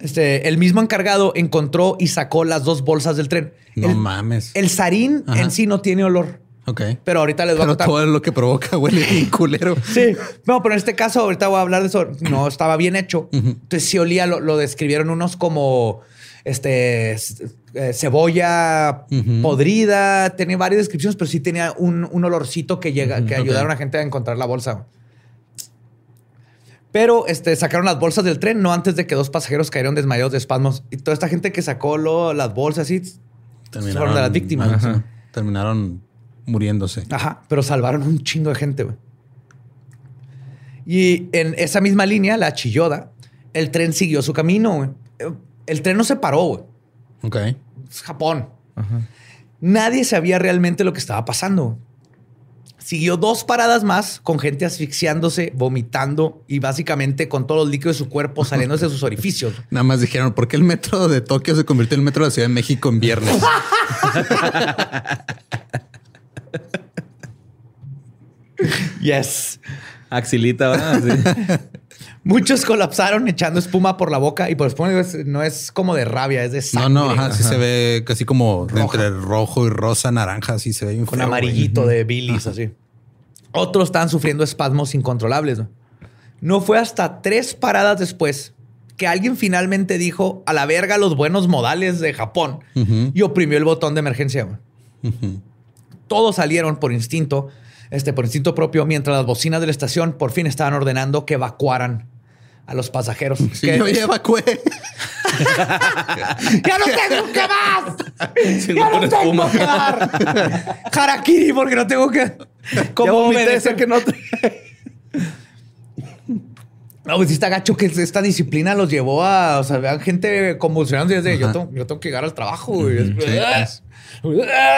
Este, el mismo encargado encontró y sacó las dos bolsas del tren. No el, mames. el sarín Ajá. en sí no tiene olor, ok. pero ahorita les voy a contar. todo lo que provoca huele bien <laughs> culero. Sí, no, pero en este caso, ahorita voy a hablar de eso. No estaba bien hecho. Entonces, sí olía, lo, lo describieron unos como este eh, cebolla podrida. Tenía varias descripciones, pero sí tenía un, un olorcito que llega, que ayudaron a gente a encontrar la bolsa. Pero este, sacaron las bolsas del tren no antes de que dos pasajeros cayeron desmayados de espasmos. Y toda esta gente que sacó lo- las bolsas así, fueron de las víctimas. Ajá. Terminaron muriéndose. Ajá, pero salvaron un chingo de gente, güey. Y en esa misma línea, la Chilloda, el tren siguió su camino, güey. El tren no se paró, güey. Ok. Es Japón. Nadie sabía realmente lo que estaba pasando. Siguió dos paradas más con gente asfixiándose, vomitando y básicamente con todos los líquidos de su cuerpo saliéndose de sus <laughs> orificios. Nada más dijeron, ¿por qué el metro de Tokio se convirtió en el metro de la Ciudad de México en viernes? <laughs> Yes. <laughs> Axilita, ¿verdad? Sí. Muchos colapsaron echando espuma por la boca y por espuma es- no es como de rabia, es de no, sangre. no, ajá, sí se ve casi como Roja. entre rojo y rosa, naranja, así se ve con feo, güey. amarillito de bilis, así. Otros estaban sufriendo espasmos incontrolables. ¿no? No fue hasta tres paradas después que alguien finalmente dijo a la verga los buenos modales de Japón y oprimió el botón de emergencia. Todos salieron por instinto, este, por instinto propio, mientras las bocinas de la estación por fin estaban ordenando que evacuaran a los pasajeros. <laughs> Sí, que- yo ya evacué. <laughs> ¡Ya no tengo que más! Sin ¡Ya no tengo espuma. que dar! ¡Harakiri! Porque no tengo que... Ya ¿Cómo vomité me ese que no te... <laughs> No, pues está gacho que esta disciplina los llevó a... O sea, vean gente convulsionando y es de, yo tengo, yo tengo que llegar al trabajo. güey. Sí.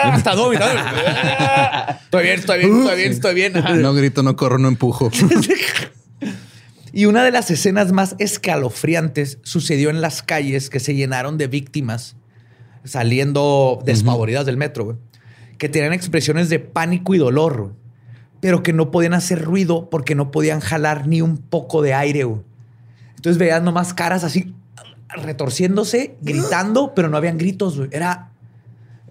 Hasta mira. Estoy bien, estoy bien, estoy bien, estoy bien. Ajá. No grito, no corro, no empujo. Y una de las escenas más escalofriantes sucedió en las calles que se llenaron de víctimas saliendo despavoridas del metro, güey, que tenían expresiones de pánico y dolor, güey, pero que no podían hacer ruido porque no podían jalar ni un poco de aire. güey. Entonces veías nomás caras así retorciéndose, gritando, <gasps> pero no habían gritos. güey. Era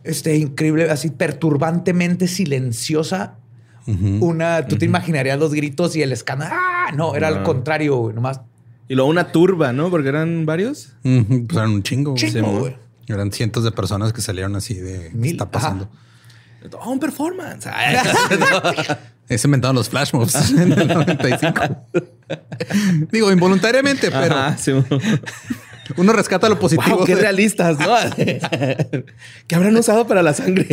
este, increíble, así perturbantemente silenciosa Una, tú te imaginarías los gritos y el escándalo. ¡Ah! No, era al No. contrario, güey, nomás. Y luego una turba, ¿no? Porque eran varios. Pues eran un chingo. güey. Chingo, Sí, güey. Eran cientos de personas que salieron así de ¿qué Mil, está ajá. pasando. Oh, un performance. <laughs> Ahí se inventaron los flash mobs <laughs> en el 95. Digo, involuntariamente, pero Ajá, sí. uno rescata lo positivo. Wow, qué de- realistas, ¿no? <laughs> ¿Qué habrán usado para la sangre?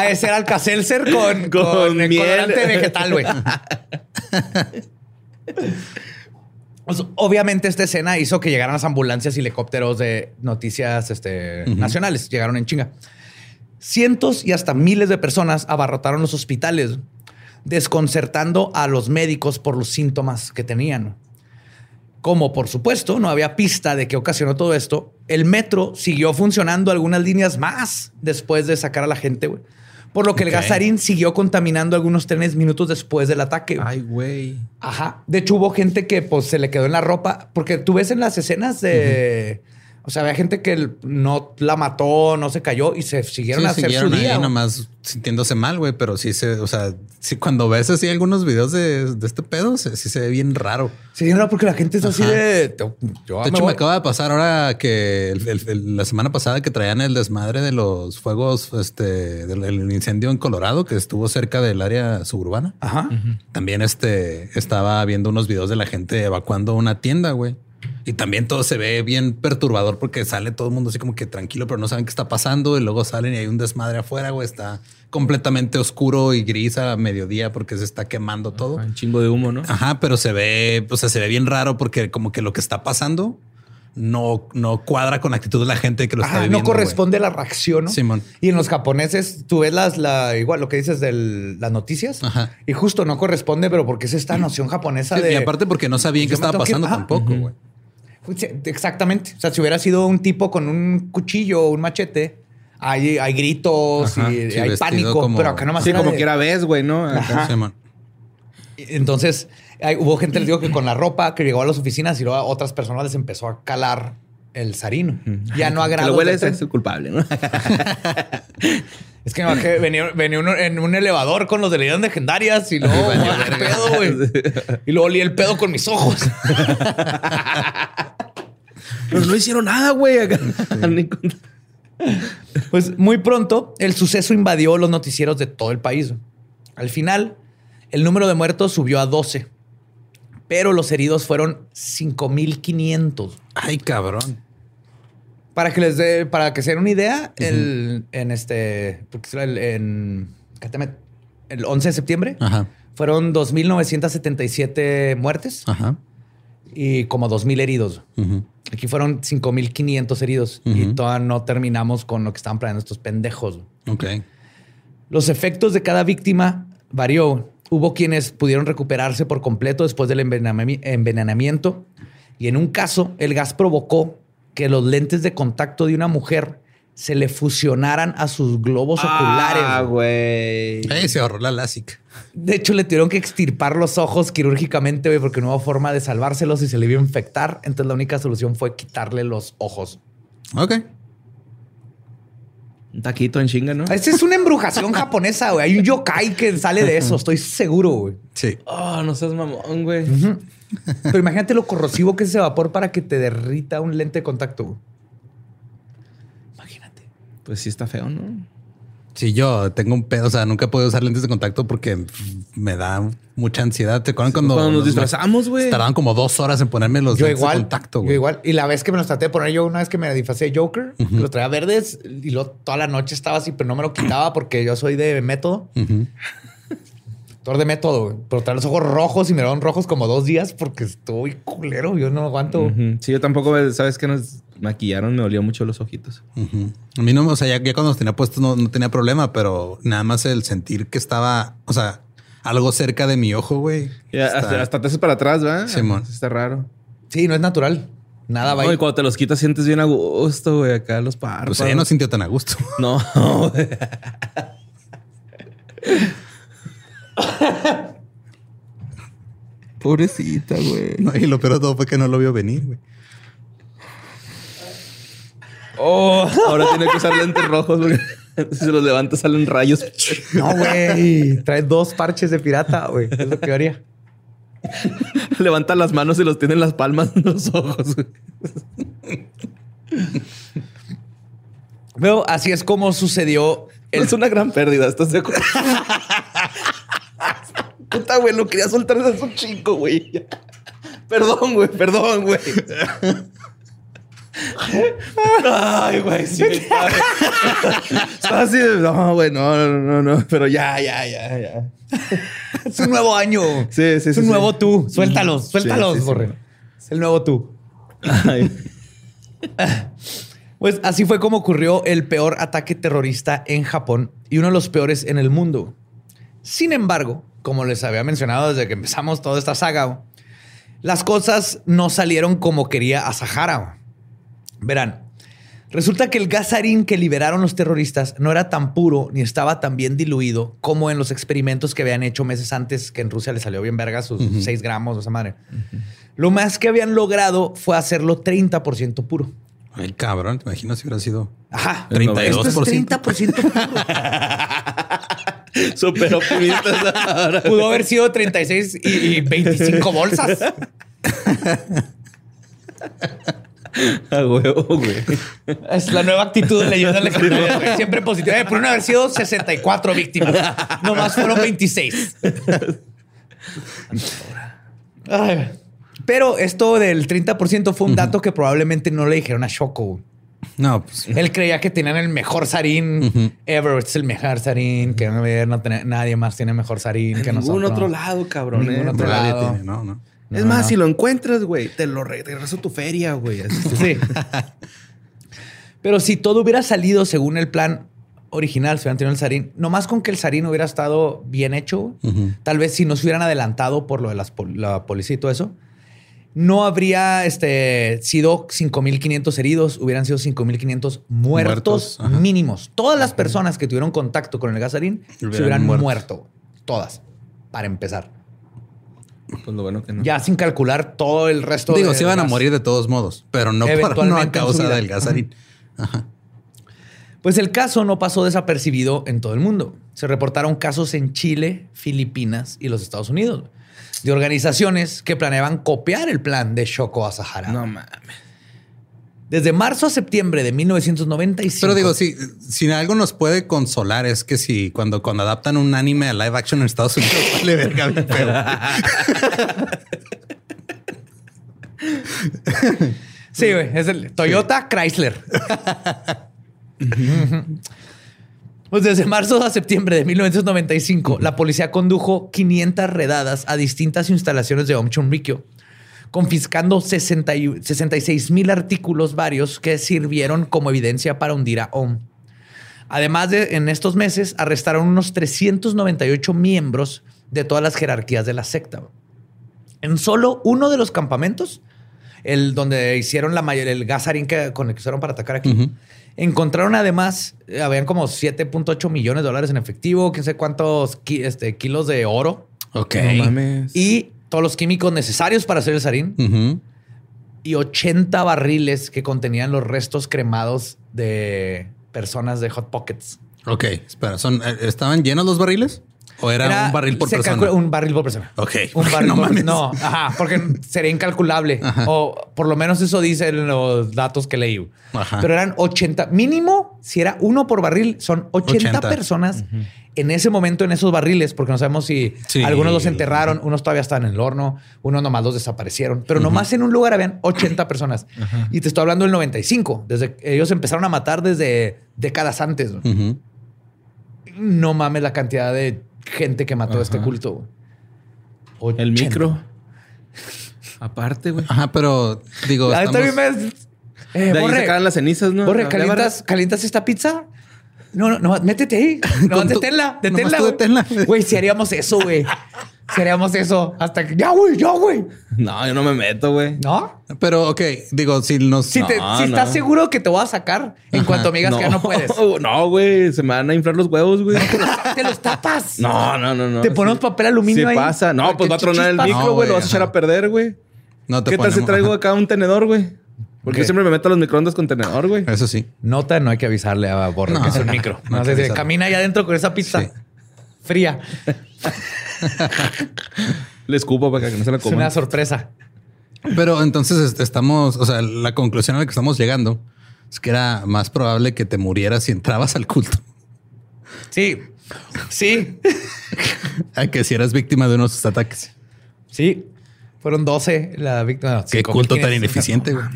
A ese era Alka-Seltzer con, <laughs> con, Con el miel. colorante vegetal, güey. <laughs> Pues, obviamente esta escena hizo que llegaran las ambulancias y helicópteros de noticias este, nacionales. Llegaron en chinga. Cientos y hasta miles de personas abarrotaron los hospitales, desconcertando a los médicos por los síntomas que tenían. Como por supuesto no había pista de qué ocasionó todo esto, el metro siguió funcionando algunas líneas más después de sacar a la gente, güey. Por lo que el gasarín siguió contaminando algunos trenes minutos después del ataque. Ay, güey. Ajá. De hecho, hubo gente que pues se le quedó en la ropa, porque tú ves en las escenas de... O sea, había gente que no la mató, no se cayó y se siguieron Sí, a hacer su siguieron ahí nomás sintiéndose mal, güey, pero sí se, o sea, sí cuando ves así algunos videos de, de este pedo, se- sí se ve bien raro. Sí, no, porque la gente es así de... Yo De hecho, me acaba de pasar ahora que el- el- el- la semana pasada que traían el desmadre de los fuegos, este, del el incendio en Colorado que estuvo cerca del área suburbana. Ajá. También este estaba viendo unos videos de la gente evacuando una tienda, güey. Y también todo se ve bien perturbador porque sale todo el mundo así como que tranquilo, pero no saben qué está pasando. Y luego salen y hay un desmadre afuera, güey. Está completamente oscuro y gris a mediodía porque se está quemando todo. Un chingo de humo, ¿no? Ajá, pero se ve, o sea, se ve bien raro porque como que lo que está pasando no, no cuadra con la actitud de la gente que lo está Ajá, viviendo. no corresponde a la reacción, ¿no? Simón. Y en los japoneses, tú ves las, la, igual lo que dices de las noticias Ajá. y justo no corresponde, pero porque es esta noción japonesa de... Y aparte porque no sabían qué Yo me estaba que- pasando tampoco, güey. Exactamente. O sea, si hubiera sido un tipo con un cuchillo o un machete, hay, hay gritos Ajá, y sí, hay pánico, como- pero acá nomás Sí, como de- quiera ves, güey, ¿no? Acá. Entonces, hay- hubo gente, les digo, que con la ropa que llegó a las oficinas y luego a otras personas les empezó a calar el sarino. Ya no Que agrado. lo huele es el culpable, ¿no? <laughs> Es que, no, que venía, venía uno en un elevador con los de leyendas legendarias y <laughs> luego Valió ¡ah, qué verga. pedo, güey. <laughs> Y luego olí el pedo con mis ojos. Pero no hicieron nada, güey. <laughs> Pues muy pronto el suceso invadió los noticieros de todo el país. Al final, el número de muertos subió a 12, pero los heridos fueron 5500. Ay, cabrón. Para que les dé, para que se den una idea, el, en este, en, el 11 de septiembre Ajá. fueron 2.977 muertes Ajá. y como 2.000 heridos. Ujú. Aquí fueron 5.500 heridos y Ujú. todavía no terminamos con lo que estaban planeando estos pendejos. Ok. Los efectos de cada víctima varió. Hubo quienes pudieron recuperarse por completo después del envenenami- envenenamiento y en un caso el gas provocó que los lentes de contacto de una mujer se le fusionaran a sus globos Ah, oculares. güey. Ay, se ahorró la LASIK. De hecho, le tuvieron que extirpar los ojos quirúrgicamente güey, porque no hubo forma de salvárselos y se le iba a infectar. Entonces la única solución fue quitarle los ojos. Ok. Un taquito en chinga, ¿no? Esta es una embrujación japonesa, güey. Hay un yokai que sale de eso, estoy seguro, güey. Sí. Oh, no seas mamón, güey. Pero imagínate lo corrosivo que es ese vapor para que te derrita un lente de contacto. güey. Pues sí está feo, ¿no? Sí, yo tengo un pedo, o sea, nunca he podido usar lentes de contacto porque me da mucha ansiedad. ¿Te acuerdan cuando, Cuando nos los- disfrazamos, güey. Tardaban como dos horas en ponerme los Yo lentes igual, de contacto, yo güey. igual. Y la vez que me los traté de poner yo, una vez que me disfracé de Joker, lo traía verdes y luego toda la noche estaba así, pero no me lo quitaba porque yo soy de método. Actor de método, güey. Pero traía los ojos rojos y me dieron rojos como dos días porque estoy culero. Yo no aguanto. Sí, yo tampoco, sabes que nos maquillaron, me dolían mucho los ojitos. A mí no, o sea, ya, ya cuando los tenía puestos no, no tenía problema, pero nada más el sentir que estaba, o sea, algo cerca de mi ojo, güey. Está- hasta, hasta te haces para atrás, ¿verdad? Simón. Está raro. Sí, no es natural. Nada va No, y cuando te los quitas sientes bien a gusto, güey, acá los párpados. Pues ella no sintió tan a gusto. No, <laughs> güey. Pobrecita, güey. <laughs> No, y lo peor de todo fue que no lo vio venir, güey. Oh, ahora tiene que usar lentes rojos porque <laughs> si se los levanta salen rayos. <laughs> No, güey. Trae dos parches de pirata, güey. Es lo que haría. Levanta las manos y los tiene en las palmas de los ojos. güey. Pero así es como sucedió el Es una gran pérdida, ¿estás de acuerdo? Puta, güey, lo quería soltar desde un chico, güey. <laughs> Perdón, güey, perdón, güey. Ay, güey, sí. <laughs> Así de, no, güey, no, no, no, no, pero ya, ya, ya, ya. <laughs> Es un nuevo año. Sí, sí, Es sí, un sí. nuevo tú. Suéltalos, Sí, suéltalos, sí, sí. Borre. Es el nuevo tú. Ay. Pues así fue como ocurrió el peor ataque terrorista en Japón y uno de los peores en el mundo. Sin embargo, como les había mencionado desde que empezamos toda esta saga, las cosas no salieron como quería Asahara. Verán, resulta que el gas sarín que liberaron los terroristas no era tan puro ni estaba tan bien diluido como en los experimentos que habían hecho meses antes que en Rusia le salió bien verga sus 6 gramos de esa madre. Lo más que habían logrado fue hacerlo 30% puro. Ay, cabrón, te imaginas si hubiera sido Ajá. 32%. Esto es 30% puro. <laughs> Súper optimistas <laughs> ahora. Pudo haber sido 36 y, y 25 bolsas. A huevo, güey. Es la nueva actitud de leyenda legendaria. güey. Siempre positiva. Eh, pudieron haber sido 64 víctimas. Nomás fueron 26. Ay, pero esto del 30% fue un dato que probablemente no le dijeron a Shoko. No, pues Él creía que tenían el mejor sarín ever. Este es el mejor sarín. Que no, no tiene- nadie más tiene mejor sarín que En ningún nosotros. otro lado, cabrón. Ningún eh. otro nadie lado. tiene, no, no. Es No, más, no. si lo encuentras, güey, te lo regreso a tu feria, güey. <laughs> Sí. Pero si todo hubiera salido según el plan original, si hubieran tenido el sarín, nomás con que el sarín hubiera estado bien hecho, tal vez si no se hubieran adelantado por lo de las pol- la policía y todo eso, no habría este, sido 5.500 heridos, hubieran sido 5.500 muertos, Muertos, ajá. mínimos. Todas las personas que tuvieron contacto con el gasarín se Hubieran hubieran muerto. muerto. Todas, para empezar. Pues lo bueno que no. Ya sin calcular todo el resto Digo, de se iban a morir de todos modos, pero no, por, no a causa del gasarín. Pues el caso no pasó desapercibido en todo el mundo. Se reportaron casos en Chile, Filipinas y los Estados Unidos de organizaciones que planeaban copiar el plan de Shoko Asahara. No mames. Desde marzo a septiembre de 1995. Pero digo, si, si algo nos puede consolar es que si cuando, cuando adaptan un anime a live action en Estados Unidos, <laughs> vale verga bien feo. Sí, güey, es el Toyota Chrysler. <laughs> Pues desde marzo a septiembre de 1995, la policía condujo 500 redadas a distintas instalaciones de Om Chunrikyo, confiscando 60 y- 66 mil artículos varios que sirvieron como evidencia para hundir a Om. Además de, en estos meses, arrestaron unos 398 miembros de todas las jerarquías de la secta. En solo uno de los campamentos, el donde hicieron la mayor, el gasarín que, con el que usaron para atacar aquí, Ujú. Encontraron además, eh, habían como 7.8 millones de dólares en efectivo, quién sé cuántos ki- este, kilos de oro Ok. No mames. y todos los químicos necesarios para hacer el sarín y 80 barriles que contenían los restos cremados de personas de Hot Pockets. Ok, espera, son, eh, ¿estaban llenos los barriles? ¿O era un barril por persona? Un barril por persona. Ok. Un barril <laughs> No por mames. No, ajá, porque sería incalculable. O por lo menos eso dicen los datos que leí. Ajá. Pero eran 80, mínimo, si era uno por barril, son 80, 80. personas en ese momento en esos barriles, porque no sabemos si Sí. algunos los enterraron, unos todavía estaban en el horno, unos nomás los desaparecieron. Pero nomás en un lugar habían 80 personas. Y te estoy hablando del 95. Desde ellos empezaron a matar desde décadas antes. No mames la cantidad de gente que mató a este culto. güey. El 80. micro. Aparte, güey. Ajá, pero digo, Ah, estamos- también me- Eh, De ahí las cenizas, ¿no? borre, ¿calientas, ¿calientas esta pizza? No, no, no, métete ahí. <laughs> No, deténla, deténla. Güey, si haríamos eso, güey. Si haríamos eso hasta que ya, güey, ya, güey. No, yo no me meto, güey. ¿No? Pero, ok, digo, si nos... Si, te- No, si estás no. seguro que te voy a sacar en cuanto me digas que ya no puedes. <laughs> No, güey. Se me van a inflar los huevos, güey. Te los tapas. <laughs> No, no, no, no. Te ponemos papel aluminio Sí ahí. pasa. No, pues va a tronar el micro, No, güey. Lo vas a echar a perder, güey. No te ¿Qué tal si traigo acá un tenedor, güey? Porque siempre me meto a los microondas con tenedor, güey. Eso sí. Nota, no hay que avisarle a Borre No, que es un micro. <laughs> no sé camina allá adentro con esa Sí. Fría. Le escupo para que no se la Es una sorpresa. Pero entonces este, estamos, o sea, la conclusión a la que estamos llegando es que era más probable que te murieras si entrabas al culto Sí, sí, a que si eras víctima de unos ataques. sí. Fueron 12 la víctima. no, Qué 5,500. culto tan ineficiente, güey.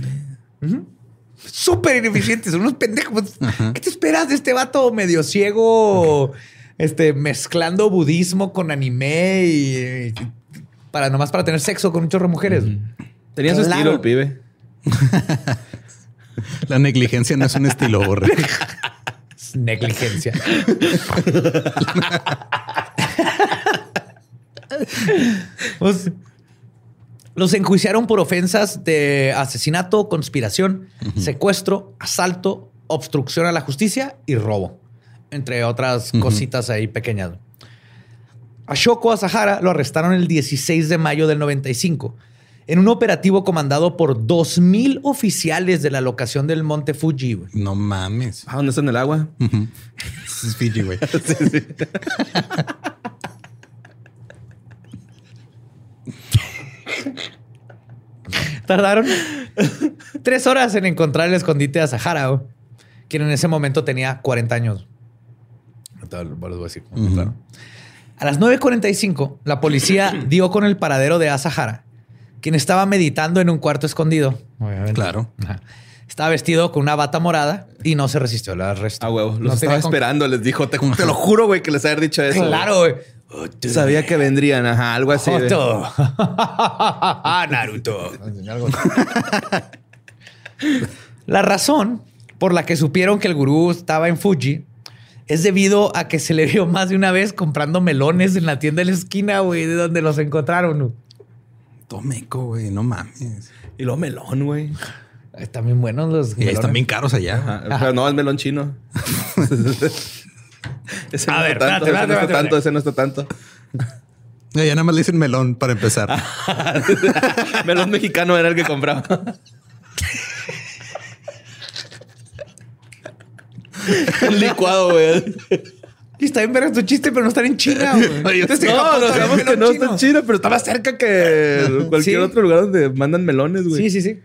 Súper ineficientes, son unos pendejos. ¿Qué te esperas de este vato medio ciego, este, mezclando budismo con anime y, y para nomás para tener sexo con un chorro de mujeres? Tenía su estilo el pibe. <laughs> La negligencia no es un estilo, borre. Es Negligencia. <laughs> Pues, los enjuiciaron por ofensas de asesinato, conspiración, secuestro, asalto, obstrucción a la justicia y robo, entre otras cositas ahí pequeñas. A Shoko Asahara lo arrestaron el 16 de mayo del 95 en un operativo comandado por 2.000 oficiales de la locación del Monte Fuji. No mames. Ah, ¿dónde está en el agua? Es Fiji, güey. <laughs> Tardaron tres horas en encontrar el escondite de Sahara, quien en ese momento tenía 40 años. Ahorita les voy a decir cómo encontraron. A las 9.45, la policía <clears throat> dio con el paradero de Asahara, quien estaba meditando en un cuarto escondido. Obviamente. Claro. Ajá. Estaba vestido con una bata morada y no se resistió al arresto. Ah, huevo. Los No estaba con- esperando. Les dijo, te, te lo juro, güey, que les haber dicho eso. Claro, güey. Sabía que vendrían. Ajá, algo así. güey. Joto. <laughs> Naruto. La razón por la que supieron que el gurú estaba en Fuji es debido a que se le vio más de una vez comprando melones en la tienda de la esquina, güey, de donde los encontraron. Tomeco, güey. No mames. Y luego melón, güey. Están bien buenos los Y están bien caros allá. Ajá. Pero no, es melón chino. <laughs> ese A no ver, está espérate, tanto, ese no está espérate. tanto, ese no está tanto. Ya nada más le dicen melón para empezar. <laughs> melón mexicano era el que compraba. <laughs> <laughs> Un licuado, güey. Y está bien ver tu chiste, pero no están en China, güey. <laughs> Entonces, No, Japón no está sabemos que no está en. China, pero estaba cerca que <laughs> cualquier Sí. otro lugar donde mandan melones, güey. Sí, sí, sí.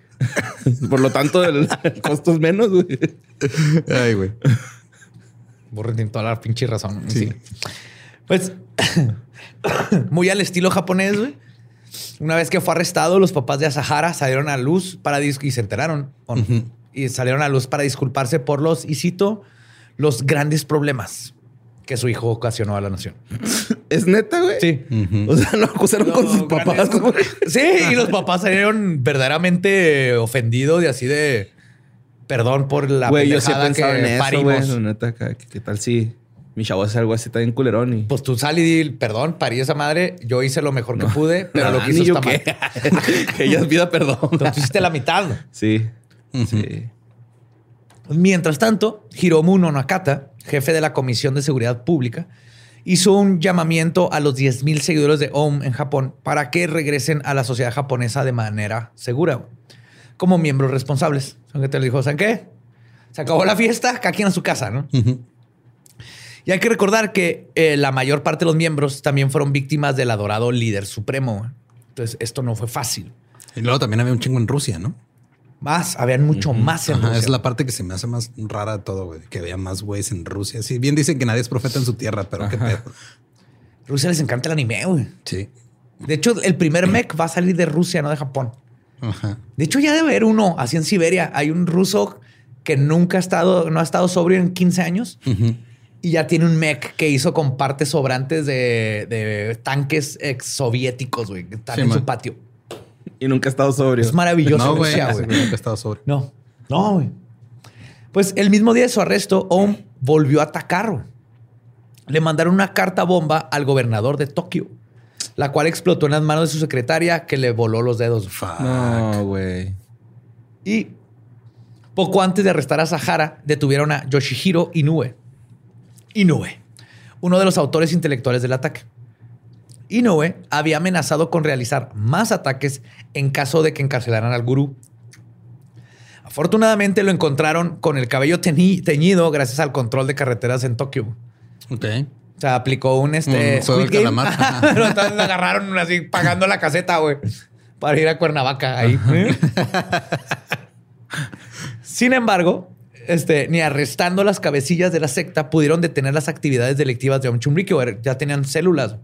Por lo tanto, el, costo es menos, güey. Ay, güey. Borre tiene toda la pinche razón. Sí. Sí. Pues, <coughs> muy al estilo japonés, güey. Una vez que fue arrestado, los papás de Asahara salieron a luz para dis- y se enteraron o no, y salieron a luz para disculparse por los, y cito, los grandes problemas que su hijo ocasionó a la nación. <laughs> ¿Es neta, güey? Sí. O sea, lo acusaron con sus papás, güey. Sí, y los papás salieron verdaderamente ofendidos y así de perdón por la Güey, yo sí he que en eso, parimos. güey. Neta, ¿qué, qué tal si mi chavo hace algo así tan culerón y... Pues tú sal y di, perdón, parí esa madre, yo hice lo mejor que pude, pero lo Ah, <laughs> que hizo está mal. <laughs> que ella pida perdón. Entonces tú hiciste la mitad. Sí. Sí. Mientras tanto, Hiromu no Nakata, jefe de la Comisión de Seguridad Pública, hizo un llamamiento a los 10.000 seguidores de OM en Japón para que regresen a la sociedad japonesa de manera segura, como miembros responsables. Son que te lo dijo, ¿saben qué? Se acabó la fiesta, cada quien a su casa, ¿no? Y hay que recordar que eh, la mayor parte de los miembros también fueron víctimas del adorado líder supremo. Entonces, esto no fue fácil. Y luego también había un chingo en Rusia, ¿no? Más, habían mucho más en Ajá, Rusia. es la parte que se me hace más rara de todo, güey. Que había más güeyes en Rusia. Sí, bien dicen que nadie es profeta en su tierra, pero qué pedo. Rusia les encanta el anime, güey. Sí. De hecho, el primer mech va a salir de Rusia, no de Japón. Ajá. De hecho, ya debe haber uno así en Siberia. Hay un ruso que nunca ha estado, no ha estado sobrio en 15 años y ya tiene un mech que hizo con partes sobrantes de, de tanques ex soviéticos, güey, que están Sí, en man. su patio. Y nunca he estado sobrio. Es maravilloso. No, güey. Nunca he estado sobre. No, no, güey. Pues el mismo día de su arresto, Ohm volvió a atacar. Le mandaron una carta bomba al gobernador de Tokio, la cual explotó en las manos de su secretaria, que le voló los dedos. Fuck. No, güey. Y poco antes de arrestar a Sahara, detuvieron a Yoshihiro Inoue. Inoue, uno de los autores intelectuales del ataque. Inoue había amenazado con realizar más ataques en caso de que encarcelaran al gurú. Afortunadamente lo encontraron con el cabello teñi- teñido gracias al control de carreteras en Tokio. Ok. O sea, aplicó un este Un del calamar. <laughs> Pero entonces lo agarraron así pagando la caseta, güey, para ir a Cuernavaca ahí. Sin embargo, este, ni arrestando las cabecillas de la secta pudieron detener las actividades delictivas de Om Chumrikyo. Ya tenían células.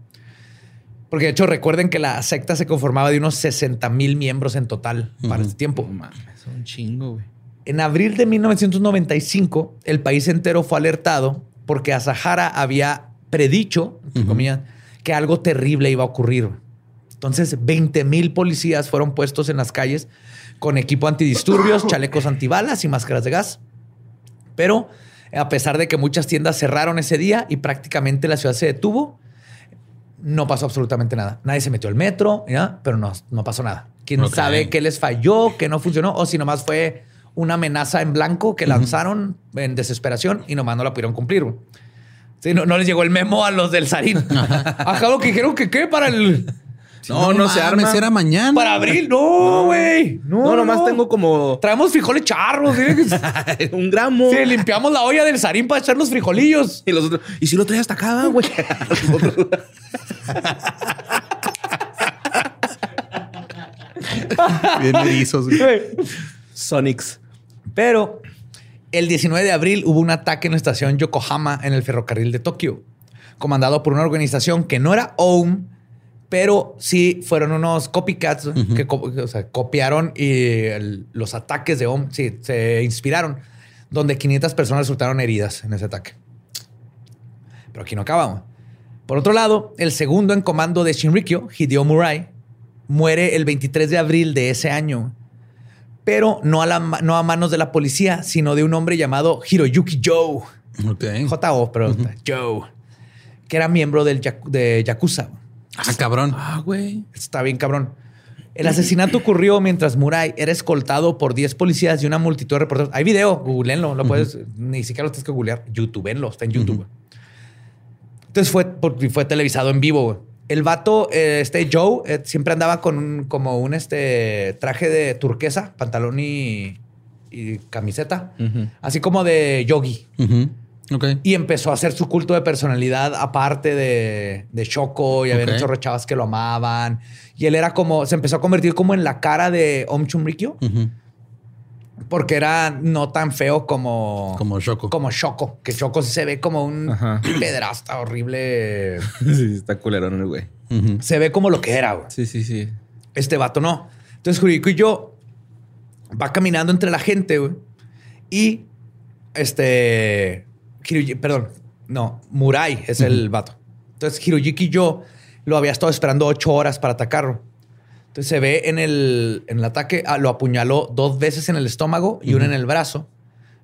Porque de hecho recuerden que la secta se conformaba de unos 60 mil miembros en total para este tiempo. No mames, es un chingo, güey. En abril de 1995, el país entero fue alertado porque a Sahara había predicho, entre Ujú. comillas, que algo terrible iba a ocurrir. Entonces, 20 mil policías fueron puestos en las calles con equipo antidisturbios, <coughs> chalecos antibalas y máscaras de gas. Pero a pesar de que muchas tiendas cerraron ese día y prácticamente la ciudad se detuvo, no pasó absolutamente nada. Nadie se metió al metro, ¿ya? pero no, no pasó nada. ¿Quién sabe qué les falló, qué no funcionó? O si nomás fue una amenaza en blanco que lanzaron en desesperación y nomás no la pudieron cumplir. Sí, no, no les llegó el memo a los del Sarín. <laughs> Acabo que dijeron que qué para el... No, no, se arma. Era mañana. Para abril. No, güey. No, No, nomás no. tengo como Traemos frijoles charros. ¿sí? <laughs> un gramo. Sí, limpiamos la olla del Sarín para echar los frijolillos. Y los otros, ¿y si lo traes hasta acá, güey? <laughs> Bien erizos, güey. Sonics. Pero el 19 de abril hubo un ataque en la estación Yokohama en el ferrocarril de Tokio, comandado por una organización que no era OWM, pero sí fueron unos copycats que co- o sea, copiaron y el- los ataques de OWM, sí, se inspiraron, donde 500 personas resultaron heridas en ese ataque. Pero aquí no acabamos. Por otro lado, el segundo en comando de Shinrikyo, Hideo Murai, muere el 23 de abril de ese año pero no a, la no a manos de la policía, sino de un hombre llamado Hiroyuki Joe. Ok. J.O., pero Joe, que era miembro del de Yakuza. Ah, cabrón. Ah, güey. Está bien, cabrón. El asesinato ocurrió mientras Murai era escoltado por 10 policías y una multitud de reporteros. Hay video, googleenlo, lo puedes, ni siquiera lo tienes que googlear. YouTubeenlo, está en YouTube. Entonces fue, fue televisado en vivo. güey. El vato, eh, este Joe, eh, siempre andaba con un, como un este, traje de turquesa, pantalón y, y camiseta, así como de yogi. Y empezó a hacer su culto de personalidad aparte de, de Shoko y había Ok. muchos rechavas que lo amaban. Y él era como, se empezó a convertir como en la cara de Om Chumrikyo porque era no tan feo como, Como Shoko. como Shoko, que Shoko sí se ve como un Ajá. <clears throat> pedrasta horrible. <laughs> sí, está culerón el güey. Se ve como lo que era. güey. Sí, sí, sí. Este vato no. Entonces Juriko y yo va caminando entre la gente güey, y este, Hiroyi- perdón, no, Murai es el vato. Entonces Hiroyuki y yo lo había estado esperando ocho horas para atacarlo. Entonces se ve en el, en el ataque, ah, lo apuñaló dos veces en el estómago y una en el brazo.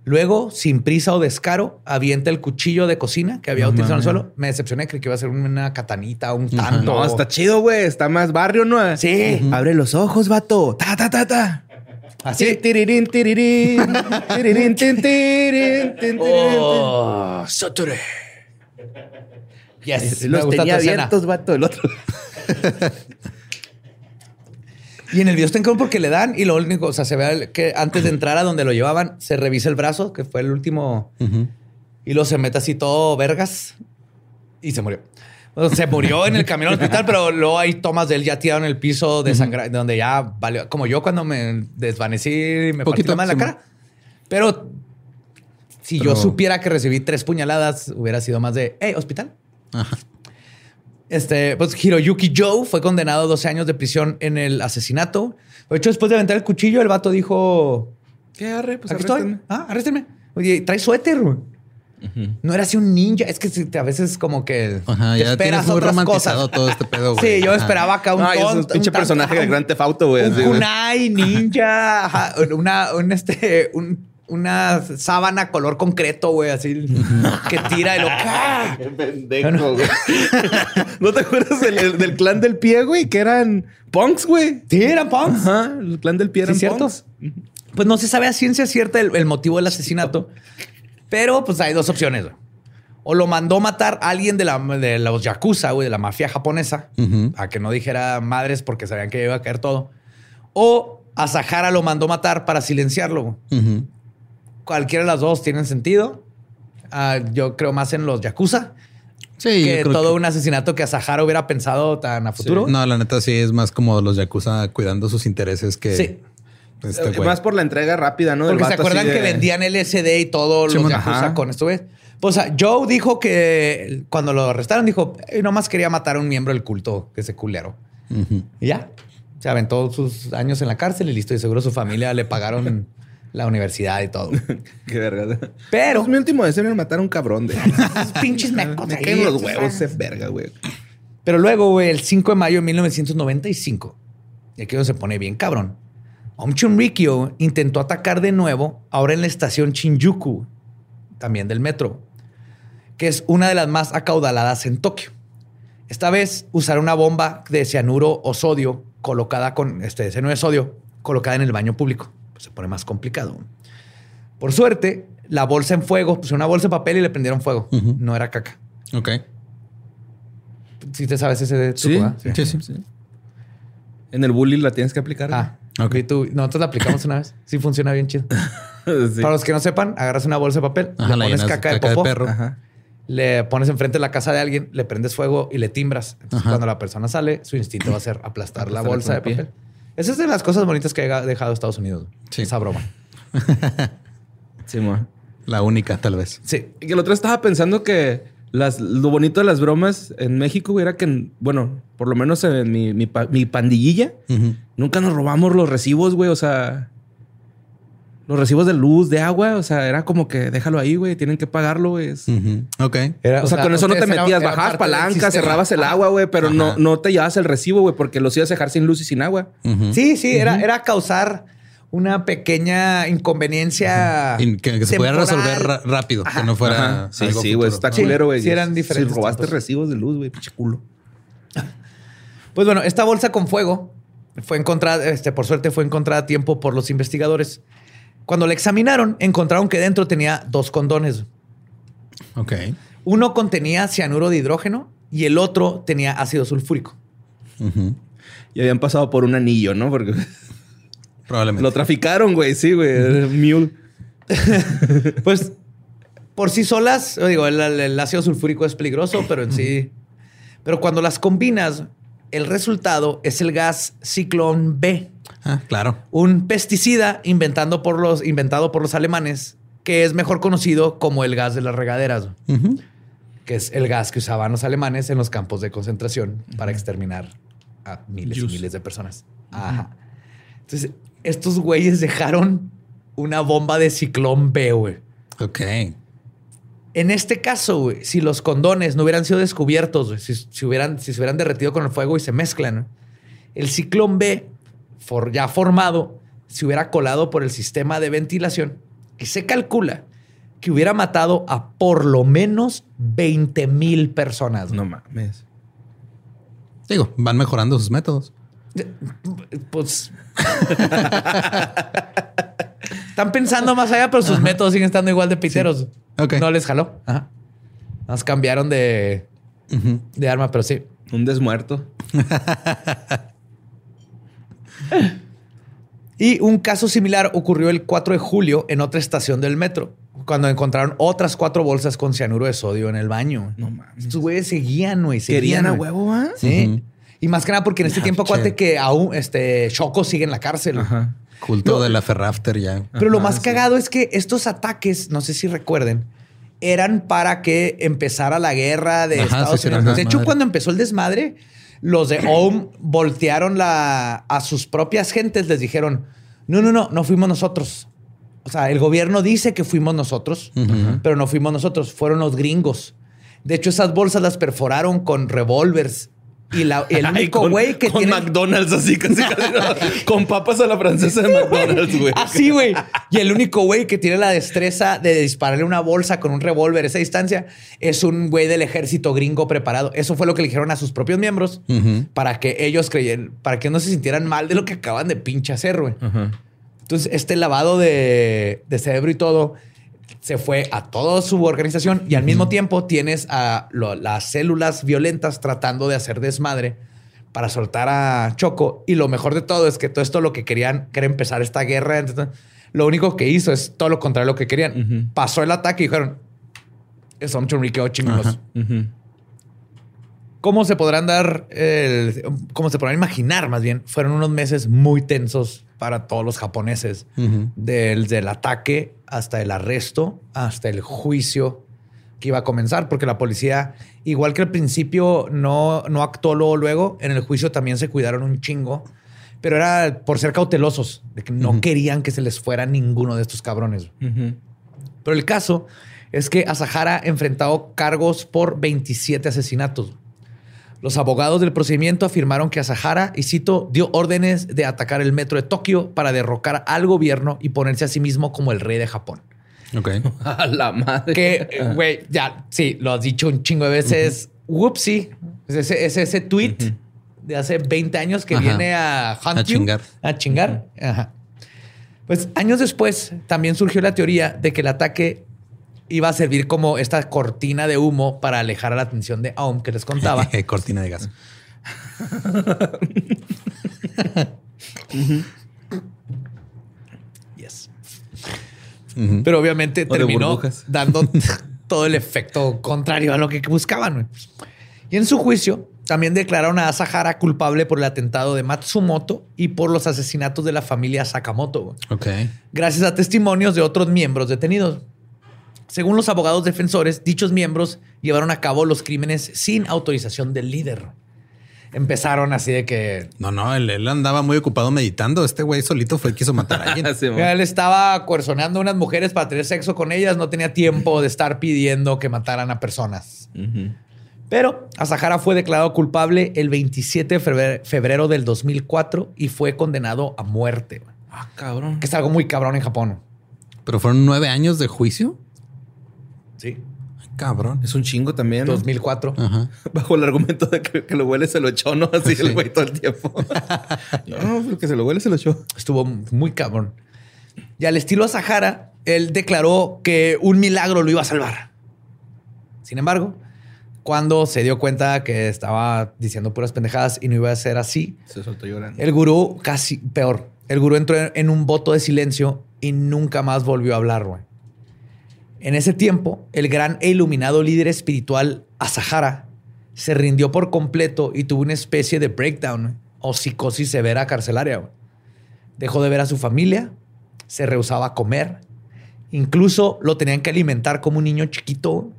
Luego, sin prisa o descaro, avienta el cuchillo de cocina que había utilizado en el suelo. Me decepcioné, creí que iba a ser una catanita, un tanto. No, está chido, güey. Está más barrio, ¿no? Sí. Abre los ojos, vato. Ta, ta, ta, ta. Así. Tirirín, tirirín. Tirirín, tirín, Oh, Saturday. Yes, Los tenía abiertos, vato. El otro. <laughs> Y en el video está en porque le dan y lo único, o sea, se ve que antes de entrar a donde lo llevaban, se revisa el brazo, que fue el último. Y luego se mete así todo vergas y se murió. Se murió en el camino al hospital, pero luego hay tomas de él ya tirado en el piso de sangre, donde ya valió. Como yo cuando me desvanecí y me Poquito, en la cara. Pero si yo supiera que recibí tres puñaladas, hubiera sido más de, hey, hospital. Ajá. Este, pues Hiroyuki Joe fue condenado a 12 años de prisión en el asesinato. De hecho, después de aventar el cuchillo, el vato dijo: ¿Qué arre? Pues Aquí estoy. Ah, arréstenme. Oye, trae suéter. Güey. No era así un ninja. Es que si te- a veces como que Ajá, te ya tienes muy otras romantizado todo este pedo, <laughs> güey. Sí, yo Ajá. esperaba acá un es un pinche un personaje del Gran Tefauto, güey. un kunai, <laughs> ninja, ajá, una, un este, un- una sábana color concreto, güey, así <laughs> que tira y lo ¡ah! Qué pendejo, güey. ¿No te acuerdas del, el- del clan del pie, güey? Que eran punks, güey. Sí, eran punks. Ajá, el clan del pie Sí, eran cierto. punks. Pues no se sabe a ciencia cierta el, el motivo del asesinato, pero pues hay dos opciones. güey. O lo mandó matar a alguien de, la, de los yakuza, güey, de la mafia japonesa, Ujú. a que no dijera madres porque sabían que iba a caer todo. O a Sahara lo mandó matar para silenciarlo. Cualquiera de las dos tienen sentido. Ah, yo creo más en los yakuza Sí, que todo que- un asesinato que a Sahara hubiera pensado tan a futuro. No, la neta sí es más como los Yakuza cuidando sus intereses que Sí. Este Eh, güey. Más por la entrega rápida, ¿no? Porque se acuerdan de- que vendían LSD y todo los Yakuza ajá. con esto, güey. Pues ah, Joe dijo que cuando lo arrestaron, dijo, "Eh, nomás quería matar a un miembro del culto que se culero. Ujú. Y ya. Se aventó sus años en la cárcel y listo. Y seguro su familia le pagaron <laughs> la universidad y todo. <laughs> Qué verga. Pero Pues mi último deseo era matar a un cabrón de... <laughs> esos pinches mecos Me caen los huevos ese verga, güey. Pero luego, güey, el 5 de mayo de 1995, y aquí donde se pone bien cabrón, Om Chunrikyo intentó atacar de nuevo, ahora en la estación Shinjuku, también del metro, que es una de las más acaudaladas en Tokio. Esta vez usar una bomba de cianuro o sodio colocada con este cianuro de sodio colocada en el baño público. Pues se pone más complicado. Por suerte, la bolsa en fuego, pues una bolsa de papel y le prendieron fuego. No era caca. Ok. Si te sabes ese de Sí, sí. Sí, sí. En el bully la tienes que aplicar. Ah, Ok. ok. Tú, nosotros la aplicamos una vez. Sí, funciona bien chido. <laughs> Sí. Para los que no sepan, agarras una bolsa de papel, Ajá, le pones caca de caca de popó, perro. Ajá. le pones enfrente de la casa de alguien, le prendes fuego y le timbras. Entonces, cuando la persona sale, su instinto va a ser aplastar la bolsa de pie. papel. Esa es de las cosas bonitas que ha dejado Estados Unidos. Sí. Esa broma. <laughs> Sí, mo. La única, tal vez. Sí. Y que el otro estaba pensando que las, lo bonito de las bromas en México güey, era que, bueno, por lo menos en mi, mi, pa- mi pandillilla, nunca nos robamos los recibos, güey. O sea, los recibos de luz, de agua. O sea, era como que déjalo ahí, güey. Tienen que pagarlo, güey. Es- Ujú. Ok. Era- O sea, con eso no te metías, bajabas parte del palanca, sistema. cerrabas el agua, güey, pero no, Ajá. no te llevabas el recibo, güey, porque los ibas a dejar sin luz y sin agua. Sí, sí, era, era causar una pequeña inconveniencia. Que, que se pudiera resolver rápido, que no fuera. Sí, algo sí, güey. Está culero, güey. sí eran diferentes Si robaste tiempos. recibos de luz, güey, pinche culo. <laughs> Pues bueno, esta bolsa con fuego fue encontrada, este, por suerte fue encontrada a tiempo por los investigadores. Cuando la examinaron, encontraron que dentro tenía dos condones. Ok. Uno contenía cianuro de hidrógeno y el otro tenía ácido sulfúrico. Y habían pasado por un anillo, ¿no? Porque Probablemente. lo traficaron, güey. Sí, güey. <laughs> Mule. <laughs> Pues por sí solas, yo digo, el, el- el ácido sulfúrico es peligroso, pero en sí. Pero cuando las combinas, el resultado es el gas ciclón B, Ah, claro. un pesticida inventando por los, inventado por los alemanes, que es mejor conocido como el gas de las regaderas, que es el gas que usaban los alemanes en los campos de concentración para exterminar a miles y miles de personas. Ajá. Entonces, estos güeyes dejaron una bomba de ciclón B, güey. Ok. En este caso, güey, si los condones no hubieran sido descubiertos, güey, si, si hubieran, si se hubieran derretido con el fuego y se mezclan, ¿no? el ciclón B, for- ya formado, se hubiera colado por el sistema de ventilación y se calcula que hubiera matado a por lo menos 20 mil personas. güey. No mames. Digo, van mejorando sus métodos. Pues. Están pensando más allá, pero sus métodos siguen estando igual de piteros. Ok. No les jaló. Ajá. Nos cambiaron de, de arma, pero sí. Un desmuerto. <laughs> Y un caso similar ocurrió el 4 de julio en otra estación del metro, cuando encontraron otras cuatro bolsas con cianuro de sodio en el baño. No mames. Estos güeyes seguían, güey. Querían a huevo, ¿ah? Sí. Y más que nada porque en este Ah, tiempo, che. acuérdate que aún este Choco sigue en la cárcel. Ajá. Culto No. de la Ferrafter ya. Pero lo más sí. cagado es que estos ataques, no sé si recuerden, eran para que empezara la guerra de Ajá, Estados Unidos. De hecho, cuando empezó el desmadre, los de OM voltearon la, a sus propias gentes, les dijeron, no, no, no, no fuimos nosotros. O sea, el gobierno dice que fuimos nosotros, pero no fuimos nosotros, fueron los gringos. De hecho, esas bolsas las perforaron con revólvers. Y la- el único güey que con tiene... McDonald's así casi, casi, ¿no? con papas a la francesa de McDonald's, güey. Así, güey. Y el único güey que tiene la destreza de dispararle una bolsa con un revólver a esa distancia es un güey del ejército gringo preparado. Eso fue lo que le dijeron a sus propios miembros para que ellos creyeran, para que no se sintieran mal de lo que acaban de pinche hacer, güey. Entonces, este lavado de, de cerebro y todo se fue a toda su organización y al mismo tiempo tienes a lo- las células violentas tratando de hacer desmadre para soltar a Choco. Y lo mejor de todo es que todo esto lo que querían, que era empezar esta guerra. entonces, lo único que hizo es todo lo contrario de lo que querían. Pasó el ataque y dijeron, es un churriqueo chingoso. Ujú. ¿Cómo se podrán dar, el- cómo se podrán imaginar más bien? Fueron unos meses muy tensos para todos los japoneses. Ujú. Del, del ataque hasta el arresto, hasta el juicio que iba a comenzar, porque la policía, igual que al principio no, no actuó luego, luego, en el juicio también se cuidaron un chingo, pero era por ser cautelosos, de que no querían que se les fuera ninguno de estos cabrones. Pero el caso es que Asahara enfrentado cargos por 27 asesinatos. Los abogados del procedimiento afirmaron que Asahara, y cito, dio órdenes de atacar el metro de Tokio para derrocar al gobierno y ponerse a sí mismo como el rey de Japón. Ok. <laughs> A la madre. Que, güey, ya, sí, lo has dicho un chingo de veces. Whoopsie. Es ese, es ese tweet de hace 20 años que Ajá. viene a hunt A you, chingar. A chingar. Ajá. Pues años después también surgió la teoría de que el ataque iba a servir como esta cortina de humo para alejar a la atención de Aum que les contaba. <laughs> Cortina de gas. <laughs> Yes. Pero obviamente O terminó <laughs> dando todo el efecto contrario a lo que buscaban. Y en su juicio, también declararon a Asahara culpable por el atentado de Matsumoto y por los asesinatos de la familia Sakamoto, güey, Ok. gracias a testimonios de otros miembros detenidos. Según los abogados defensores, dichos miembros llevaron a cabo los crímenes sin autorización del líder. Empezaron así de que No, no, él, él andaba muy ocupado meditando. Este güey solito fue el que quiso matar a alguien. <laughs> Sí. Él estaba coercionando a unas mujeres para tener sexo con ellas. No tenía tiempo de estar pidiendo que mataran a personas. Ujú. Pero Asahara fue declarado culpable el 27 de febrero, febrero del 2004 y fue condenado a muerte. Ah, cabrón. Que es algo muy cabrón en Japón. Pero fueron nueve años de juicio. Sí. Ay, Cabrón. Es un chingo también. ¿no? 2004. Ajá. <laughs> Bajo el argumento de que, que lo huele se lo echó, ¿no? Así Sí. el güey todo el tiempo. <laughs> no, el que se lo huele se lo echó. Estuvo muy cabrón. Y al estilo Asahara, él declaró que un milagro lo iba a salvar. Sin embargo, cuando se dio cuenta que estaba diciendo puras pendejadas y no iba a ser así, Se soltó llorando. El gurú, casi peor. El gurú entró en un voto de silencio y nunca más volvió a hablar, güey. En ese tiempo, el gran e iluminado líder espiritual Asahara se rindió por completo y tuvo una especie de breakdown o psicosis severa carcelaria. Dejó de ver a su familia, se rehusaba a comer, incluso lo tenían que alimentar como un niño chiquito.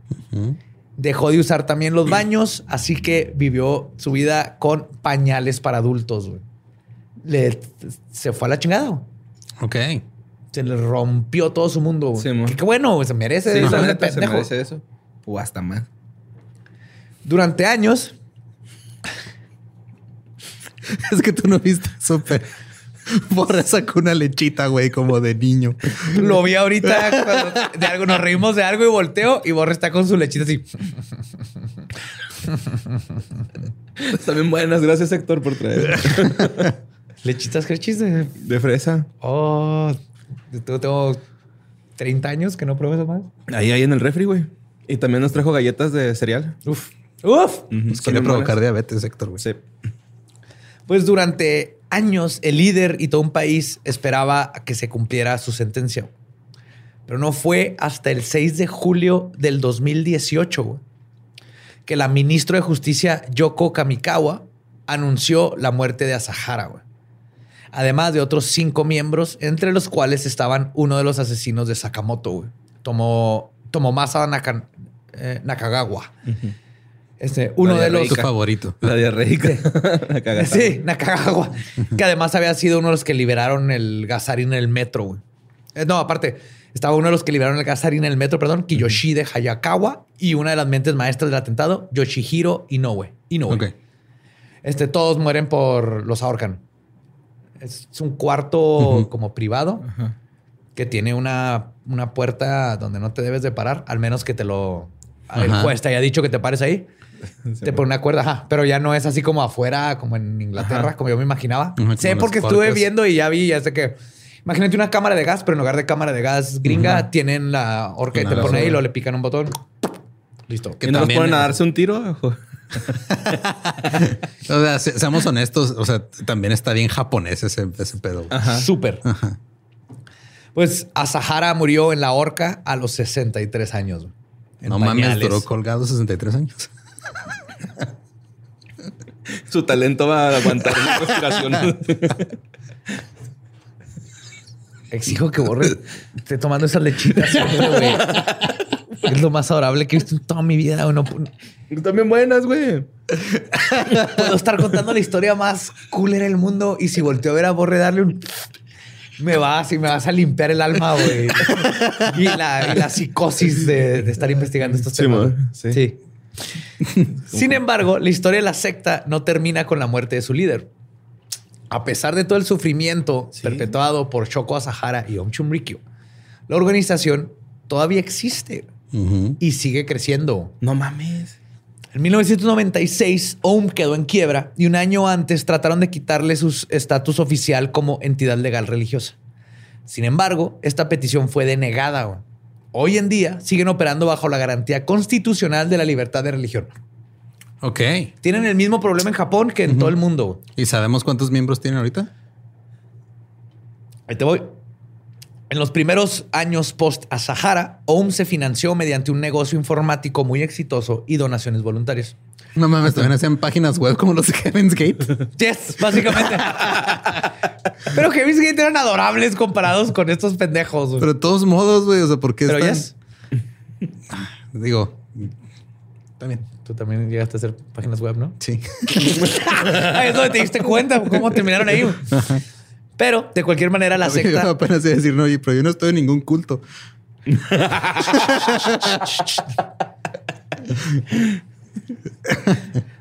Dejó de usar también los baños, así que vivió su vida con pañales para adultos. Le, se fue a la chingada. Ok. Se le rompió todo su mundo. güey. Sí, mo. Que- que bueno, güey, se merece. Sí, eso neta, se pendejo. merece eso. O hasta más. Durante años, <laughs> Es que tú no viste súper. Borra sacó una lechita, güey, como de niño. lo vi ahorita cuando de algo, nos reímos de algo y volteo y Borre está con su lechita así. Están bien buenas. Gracias, Héctor, por traer. <laughs> Lechitas crechis de... De fresa. Oh, tengo 30 años que no pruebo esas más. Ahí, ahí en el refri, güey. Y también nos trajo galletas de cereal. Uf. Uf. Nos son quiere provocar buenas. diabetes, Héctor, güey. Sí. Pues durante años el líder y todo un país esperaba a que se cumpliera su sentencia. Pero no fue hasta el 6 de julio del 2018 güey, que la ministra de Justicia Yoko Kamikawa anunció la muerte de Asahara, güey. Además de otros cinco miembros, entre los cuales estaban uno de los asesinos de Sakamoto, güey. Tomo, Tomomasa Naka- eh, Nakagawa. Este, uno de los... Tu favorito. La diarreica. Cagada. <laughs> Sí, Nakagawa. que además había sido uno de los que liberaron el gasarín en el metro, güey. Eh, no, aparte, estaba uno de los que liberaron el gasarín en el metro, perdón, Kiyoshide Hayakawa y una de las mentes maestras del atentado, Yoshihiro Inoue. Inoue. Ok. Este, todos mueren por los ahorcan. Es un cuarto como privado que tiene una, una puerta donde no te debes de parar, al menos que te lo... El Ajá. juez te haya dicho que te pares ahí. <laughs> Te pone una cuerda, ajá. Pero ya no es así como afuera, como en Inglaterra, como yo me imaginaba. como sé porque estuve viendo y ya vi, ya sé que... Imagínate una cámara de gas, pero en lugar de cámara de gas gringa, tienen la horca y te pone ahí y luego le pican un botón. Listo. Que ¿Y no los ponen a darse un tiro? <laughs> O sea, se- seamos honestos, o sea, también está bien japonés ese, ese pedo. güey. Súper. Pues Asahara murió en la horca a los 63 años. No mames, duró colgado 63 años. <laughs> Su talento va a aguantar la respiración. Exijo que borre. Esté tomando esas lechitas. <laughs> Es lo más adorable que he visto en toda mi vida. güey. No pu- Están bien buenas, güey. puedo estar contando la historia más cool del mundo y si volteo a ver a Borre darle un... Me vas y me vas a limpiar el alma, güey. Y la, y la psicosis de, de estar investigando estos Sí, temas. man. Sí. sí. Sin embargo, la historia de la secta no termina con la muerte de su líder. A pesar de todo el sufrimiento perpetuado por Shoko Asahara y Om Chumrikyo, la organización todavía existe Y sigue creciendo. No mames. En 1996, OM quedó en quiebra y un año antes trataron de quitarle su estatus oficial como entidad legal religiosa. Sin embargo, esta petición fue denegada. Hoy en día siguen operando bajo la garantía constitucional de la libertad de religión. Ok. Tienen el mismo problema en Japón que en todo el mundo. ¿Y sabemos cuántos miembros tienen ahorita? Ahí te voy. En los primeros años post a Sahara, OM se financió mediante un negocio informático muy exitoso y donaciones voluntarias. No mames, también hacían páginas web como los de Heaven's Gate. Yes, básicamente. <laughs> Pero Heaven's Gate eran adorables comparados con estos pendejos. Pero de todos modos, güey, o sea, ¿por qué Pero están- yes, Digo, también. Tú también llegaste a hacer páginas web, ¿no? sí. <laughs> Es donde te diste cuenta cómo terminaron ahí. Pero de cualquier manera, la <laughs> Yo secta. apenas iba a decir, no, pero yo no estoy en ningún culto. <laughs>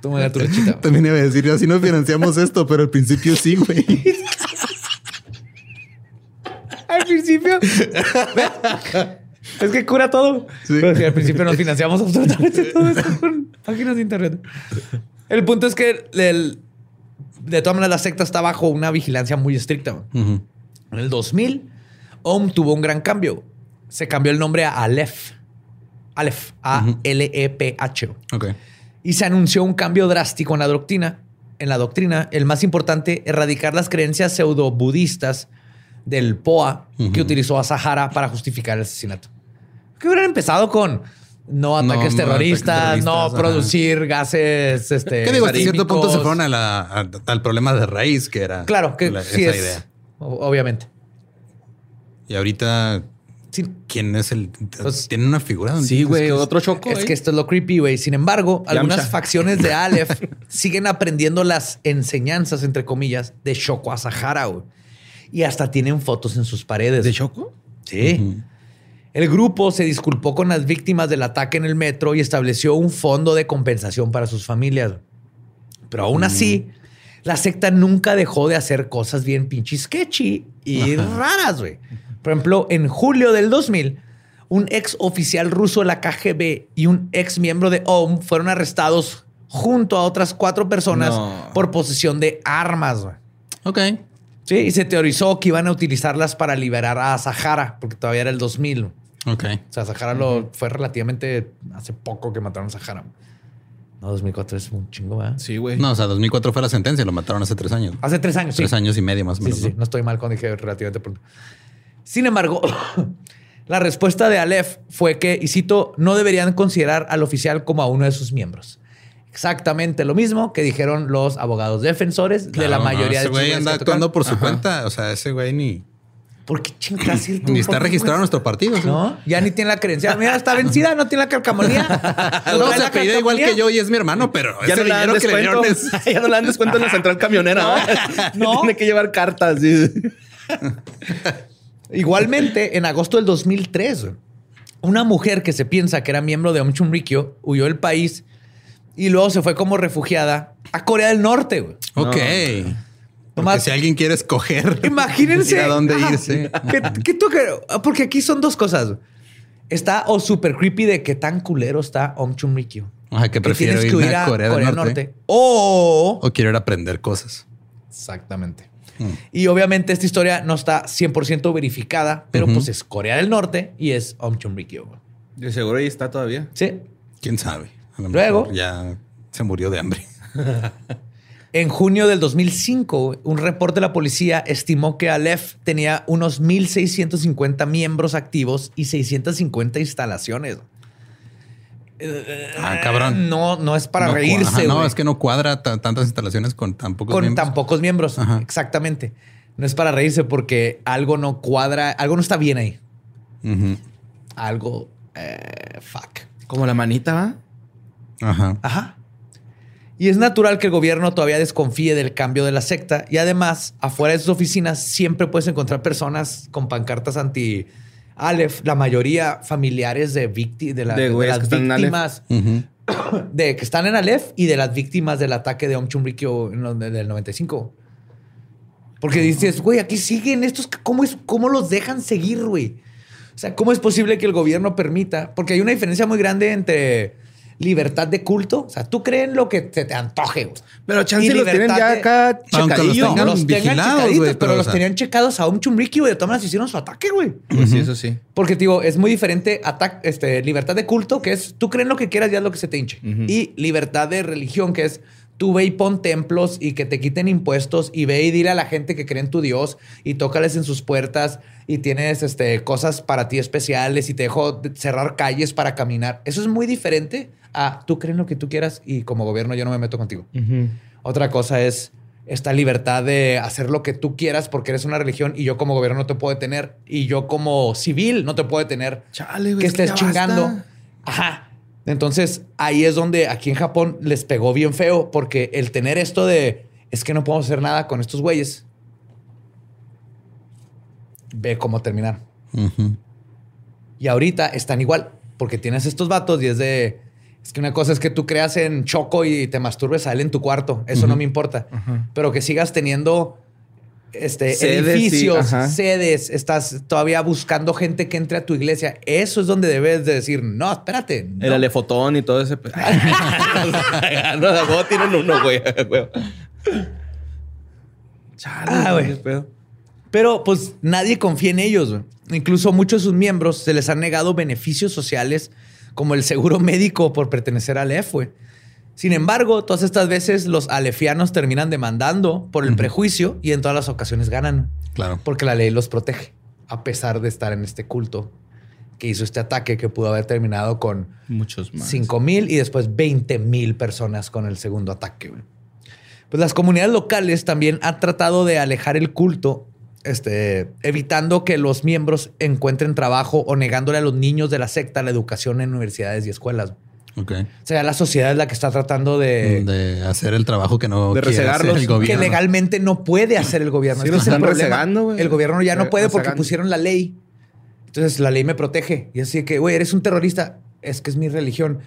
Toma tu lechita. También iba a decir, así no financiamos esto, pero al principio sí, güey. <laughs> Al principio. es que cura todo. Sí. Pero sí, al principio nos financiamos absolutamente todo esto con páginas de internet. El punto es que el- de todas maneras la secta está bajo una vigilancia muy estricta. En el 2000, OM tuvo un gran cambio. Se cambió el nombre a Aleph. Aleph. A-L-E-P-H. Ok. Y se anunció un cambio drástico en la doctrina. En la doctrina, el más importante, erradicar las creencias pseudo-budistas del POA que utilizó a Sahara para justificar el asesinato. Que hubieran empezado con no ataques no terroristas, terroristas, no producir gases. Este, ¿Qué digo? Hasta cierto punto se fueron a la- a- al problema de raíz, que era Claro, que la- sí esa es. idea. Obviamente. Y ahorita, Sí, ¿quién es el? Pues- Tiene una figura. donde Sí, güey. Otro choco. Es eh. que esto es lo creepy, güey. Sin embargo, algunas facciones de Aleph <laughs> siguen aprendiendo las enseñanzas, entre comillas, de Shoko Asahara, güey. Y hasta tienen fotos en sus paredes. ¿De Choco? Sí. El grupo se disculpó con las víctimas del ataque en el metro y estableció un fondo de compensación para sus familias. Pero aún así, la secta nunca dejó de hacer cosas bien pinches sketchy y raras, güey. Por ejemplo, en julio del 2000, un ex oficial ruso de la KGB y un ex miembro de OM fueron arrestados junto a otras cuatro personas No. por posesión de armas, güey. Ok. Sí, y se teorizó que iban a utilizarlas para liberar a Sahara, porque todavía era el 2000. O Ok. sea, Sahara lo fue relativamente hace poco que mataron a Sahara. No, 2004 es un chingo, ¿verdad? Sí, güey. No, o sea, 2004 fue la sentencia, lo mataron hace tres años. Hace tres años, sí. Tres años y medio más o Sí, menos. sí, sí. ¿no? No estoy mal cuando dije relativamente pronto. Sin embargo, <coughs> La respuesta de Aleph fue que, y cito, no deberían considerar al oficial como a uno de sus miembros. Exactamente lo mismo que dijeron los abogados defensores de la Claro, no, mayoría ese de güey estos anda actuando por su Ajá. cuenta. O sea, ese güey ni, ¿Por qué chingas ir tú? ni está ¿Por qué, registrado en güey? nuestro partido. ¿sí? No, ya ni tiene la credencial. Mira, está vencida, no tiene la calcamonía. No, <laughs> se apellida igual que yo y es mi hermano, pero Ya ese no le dan dinero que le descuento. dieron es... <laughs> ya no le dan descuento en la central camionera. No. <laughs> Tiene que llevar cartas. sí. Igualmente, en agosto del 2003, güey, una mujer que se piensa que era miembro de Om Chumrikyo huyó del país y luego se fue como refugiada a Corea del Norte. güey. Ok. Porque si alguien quiere escoger <laughs> Imagínense. ir a dónde irse. ¿Qué, qué tú qué- Porque aquí son dos cosas. Está o super creepy de qué tan culero está Om Chumrikyo. Ajá, que prefiero que huir a Corea, del Norte. O... O quiero ir a aprender cosas. Exactamente. Mm. Y obviamente esta historia no está 100% verificada, pero pues es Corea del Norte y es Om Chumrikyo. güey. De seguro ahí está todavía. Sí. ¿Quién sabe? A lo Luego- mejor ya se murió de hambre. <laughs> En junio del 2005, un reporte de la policía estimó que Aleph tenía unos 1.650 miembros activos y 650 instalaciones. Ah, cabrón. No, no es para No reírse. ajá, no, es que no cuadra ta- tantas instalaciones con tan pocos con miembros. tan pocos miembros. Ajá. Exactamente. No es para reírse porque algo no cuadra, algo no está bien ahí. Algo, eh, fuck. Como la manita, ¿va? Ajá. Ajá. Y es natural que el gobierno todavía desconfíe del cambio de la secta. Y además, afuera de sus oficinas siempre puedes encontrar personas con pancartas anti Aleph, la mayoría familiares de, vícti- de, la- De de las que están en Aleph. víctimas <coughs> de que están en Aleph y de las víctimas del ataque de Om Chumrikyo del 95. Porque dices, güey, aquí siguen estos, ¿cómo, es, ¿cómo los dejan seguir, güey? O sea, ¿cómo es posible que el gobierno permita? Porque hay una diferencia muy grande entre libertad de culto. O sea, tú crees en lo que se te antoje, güey. Pero chance Y los tienen ya de- acá Aunque los checadillos. tengan los tengan vigilados, checaditos, güey, pero, pero, o los sea- tenían checados a Om Chumrikyo y de todas maneras hicieron su ataque, güey. Pues sí, eso sí. Porque, digo, es muy diferente este, libertad de culto, que es tú crees lo que quieras y haz lo que se te hinche. Y libertad de religión, que es tú ve y pon templos y que te quiten impuestos y ve y dile a la gente que cree en tu Dios y tócales en sus puertas y tienes este, cosas para ti especiales y te dejo de- cerrar calles para caminar. Eso es muy diferente a tú crees lo que tú quieras y como gobierno yo no me meto contigo. Otra cosa es esta libertad de hacer lo que tú quieras porque eres una religión y yo como gobierno no te puedo detener y yo como civil no te puedo detener Chale, güey. que es estés chingando. basta. Ajá. Entonces ahí es donde aquí en Japón les pegó bien feo porque el tener esto de es que no podemos hacer nada con estos güeyes. Ve cómo terminar. Ujú. Y ahorita están igual, porque tienes estos vatos y es de. Es que una cosa es que tú creas en Choco y te masturbes a él en tu cuarto. Eso no me importa. Pero que sigas teniendo este, Sedes, edificios, sí, sedes, estás todavía buscando gente que entre a tu iglesia. Eso es donde debes de decir, no, espérate. no". El alefotón y todo ese. <laughs> no, tienen uno, güey. Chale, Ah, güey. Pero pues nadie confía en ellos. güey. Incluso muchos de sus miembros se les han negado beneficios sociales como el seguro médico por pertenecer al EF. güey. Sin embargo, todas estas veces los alefianos terminan demandando por el prejuicio y en todas las ocasiones ganan Claro. porque la ley los protege a pesar de estar en este culto que hizo este ataque que pudo haber terminado con Muchos más. 5 mil y después 20 mil personas con el segundo ataque. Pues las comunidades locales también han tratado de alejar el culto, este, evitando que los miembros encuentren trabajo o negándole a los niños de la secta la educación en universidades y escuelas. Ok. O sea, la sociedad es la que está tratando de... De hacer el trabajo que no De quiere hacer el Que que gobierno. legalmente no puede hacer el gobierno. Sí, Ese los es el están problema. rezagando, güey. El gobierno ya no Eh, puede porque pusieron la ley. Entonces la ley me protege. Y así que, güey, eres un terrorista. Es que es mi religión.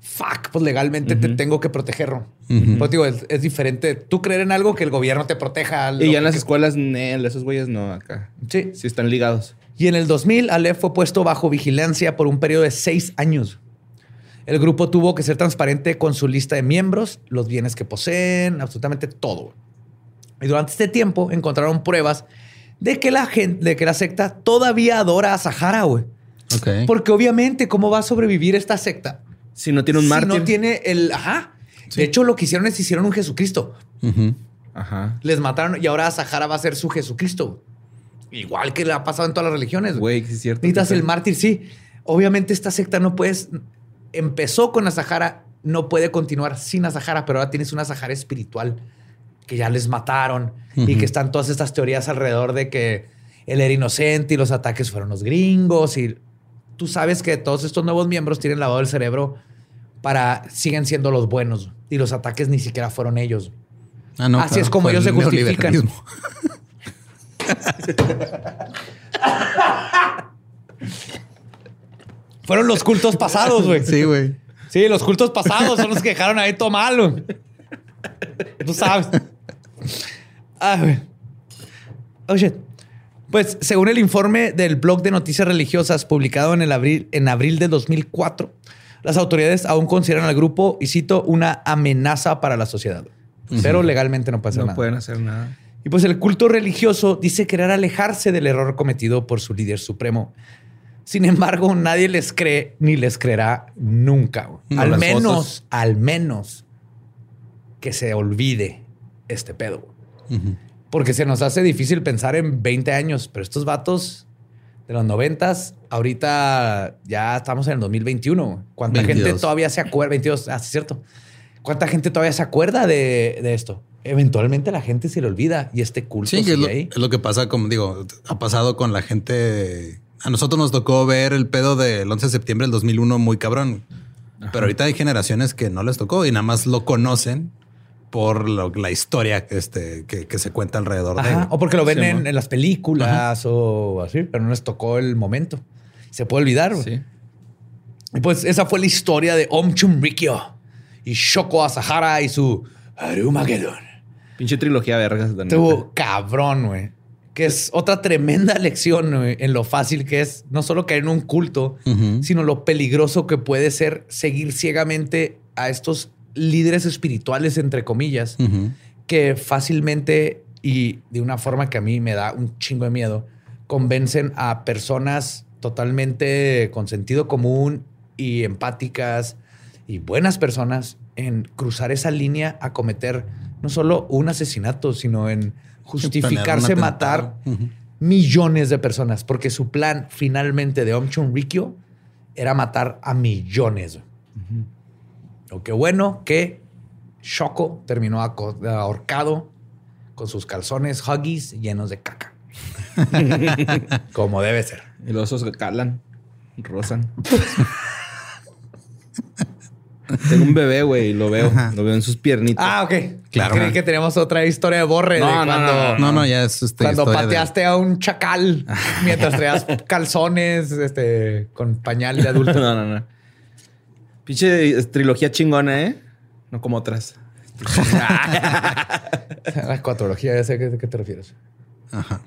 Fuck, pues legalmente te tengo que protegerlo. Ujú. Pues digo, es, es diferente tú creer en algo que el gobierno te proteja. Y ya en las que- escuelas, Nel, esos güeyes no, acá. Sí. Sí están ligados. Y en el 2000, Aleph fue puesto bajo vigilancia por un periodo de seis años. El grupo tuvo que ser transparente con su lista de miembros, los bienes que poseen, absolutamente todo. Y durante este tiempo encontraron pruebas de que la gente, de que la secta todavía adora a Sahara, güey. Ok. Porque obviamente, ¿cómo va a sobrevivir esta secta? Si no tiene un si mártir. no tiene el. Ajá. Sí. De hecho, lo que hicieron es hicieron un Jesucristo. Ajá. Les mataron y ahora Sahara va a ser su Jesucristo. igual que le ha pasado en todas las religiones. Güey, sí es cierto. Necesitas el mártir, sí. Obviamente esta secta no puedes... Empezó con Asahara, no puede continuar sin Asahara, pero ahora tienes una Asahara espiritual que ya les mataron y Ujú. que están todas estas teorías alrededor de que él era inocente y los ataques fueron los gringos y tú sabes que todos estos nuevos miembros tienen lavado el cerebro para siguen siendo los buenos y los ataques ni siquiera fueron ellos. Ah, no, Así claro, es como ellos el se justifican. <laughs> Fueron los cultos pasados, güey. Sí, güey. Sí, los cultos pasados son los que dejaron ahí todo malo. Tú sabes. Ah, güey. Oh, shit. Pues, según el informe del blog de noticias religiosas publicado en, el abril, en abril de 2004, las autoridades aún consideran al grupo, y cito, una amenaza para la sociedad. Pero legalmente no hacer No nada. pueden hacer nada. Y pues el culto religioso dice querer alejarse del error cometido por su líder supremo. Sin embargo, nadie les cree ni les creerá nunca. No, al menos, fotos. al menos que se olvide este pedo. Porque se nos hace difícil pensar en 20 años, pero estos vatos de los 90 ahorita ya estamos en el 2021. güey. ¿Cuánta gente 22. todavía se acuerda? 22, ah, sí, es cierto. ¿Cuánta gente todavía se acuerda de, de esto? Eventualmente la gente se le olvida y este culto Sí, es sigue lo, ahí. es lo que pasa, como digo, ha pasado con la gente. A nosotros nos tocó ver el pedo del 11 de septiembre del 2001 muy cabrón. Pero ahorita hay generaciones que no les tocó y nada más lo conocen por lo- la historia este, que, que se cuenta alrededor de él. O porque lo ven Sí, en, las películas o así, pero no les tocó el momento. Se puede olvidar. güey. Sí. Y pues esa fue la historia de Om Chumrikyo y Shoko Asahara y su Arumagedon. Pinche trilogía vergas. la neta. Estuvo cabrón, güey. Que es otra tremenda <laughs> lección en lo fácil que es no solo caer en un culto, sino lo peligroso que puede ser seguir ciegamente a estos líderes espirituales, entre comillas, que fácilmente y de una forma que a mí me da un chingo de miedo, convencen a personas totalmente con sentido común y empáticas y buenas personas en cruzar esa línea a cometer no solo un asesinato, sino en justificarse matar millones de personas, porque su plan finalmente de Om Chunrikyo era matar a millones. Lo que bueno que Shoko terminó ahorcado con sus calzones Huggies llenos de caca. <laughs> Como debe ser. Y los osos calan, rozan. <laughs> Tengo un bebé, güey, y lo veo. Lo veo en sus piernitas. Ah, ok. Claro. Creí que tenemos otra historia de borre No, de no, cuando, no, No, no, ya es este, cuando de- pateaste a un chacal <laughs> mientras traías calzones este, con pañal de adulto. <laughs> No, no, no. Pinche trilogía chingona, ¿eh? No como otras. <laughs> La cuatrología, ya sé a qué, te refieres. Ajá.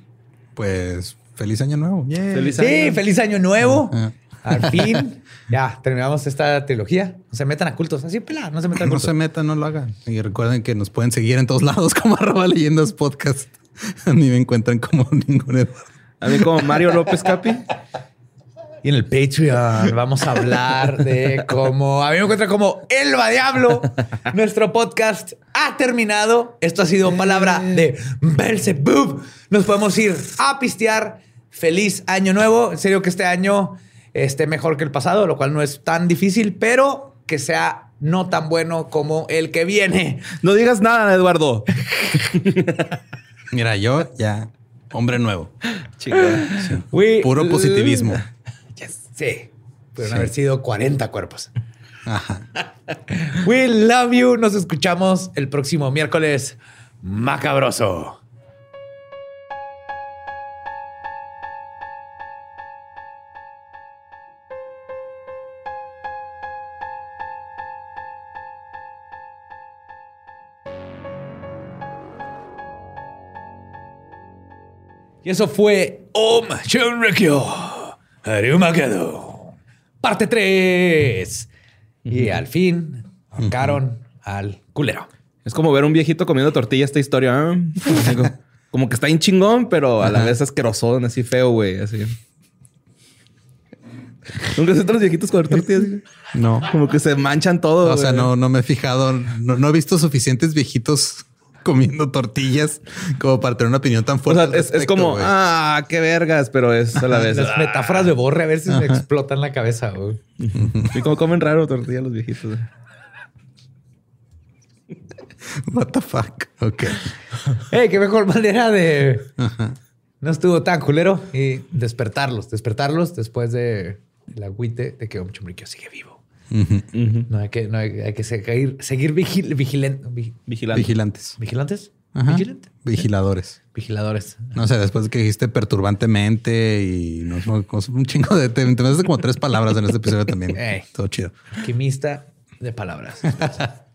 Pues feliz año nuevo. Feliz Sí, año. feliz año nuevo. Ajá. Al fin, ya terminamos esta trilogía. No se metan a cultos. Así, pelada, no se metan a No cultos. se metan, no lo hagan. Y recuerden que nos pueden seguir en todos lados <laughs> como arroba leyendas podcast. A mí me encuentran como <laughs> ningún Eduardo. A mí como Mario López Capi. Y en el Patreon vamos a hablar de cómo a mí me encuentra como Elba Diablo. Nuestro podcast ha terminado. Esto ha sido palabra de Belzebub. Nos podemos ir a pistear. Feliz año nuevo. En serio que este año esté mejor que el pasado, lo cual no es tan difícil, pero que sea no tan bueno como el que viene. <laughs> No digas nada, Eduardo. <laughs> Mira, yo ya, hombre nuevo. Chica. We Puro positivismo. <laughs> Yes. Sí. Pudieron Sí. haber sido 40 cuerpos. Ajá. We love you. Nos escuchamos el próximo miércoles. Macabroso. Y eso fue Om Shunrikyo Harumagedon. Parte 3. Y al fin ahorcaron al culero. Es como ver un viejito comiendo tortilla esta historia. ¿eh? Como que <laughs> está bien chingón, pero a la vez asqueroso, así feo, güey. Así. ¿Nunca has visto a los viejitos comer tortillas? No. Como que se manchan todo. O sea, güey. no, no me he fijado, no, no he visto suficientes viejitos comiendo tortillas como para tener una opinión tan O fuerte. sea, es, como, ah, qué vergas, pero es a la vez. Las ah. metáforas de borre, a ver si me explotan la cabeza, güey. Y como comen raro tortilla los viejitos. <laughs> What the fuck. Ok. Ey, qué mejor manera de. No estuvo tan culero y despertarlos, despertarlos después de el agüite de que un chumbriquio sigue vivo. No hay que, no hay, hay que seguir, seguir vigil, vigilen- vi- Vigilante. Vigilantes. vigilantes. Ajá. Vigilante. Vigiladores. Vigiladores. No sé, después de que dijiste perturbantemente y no, no, un chingo de... Te, te metes como tres palabras en este episodio también. <laughs> Todo chido. Alquimista de palabras.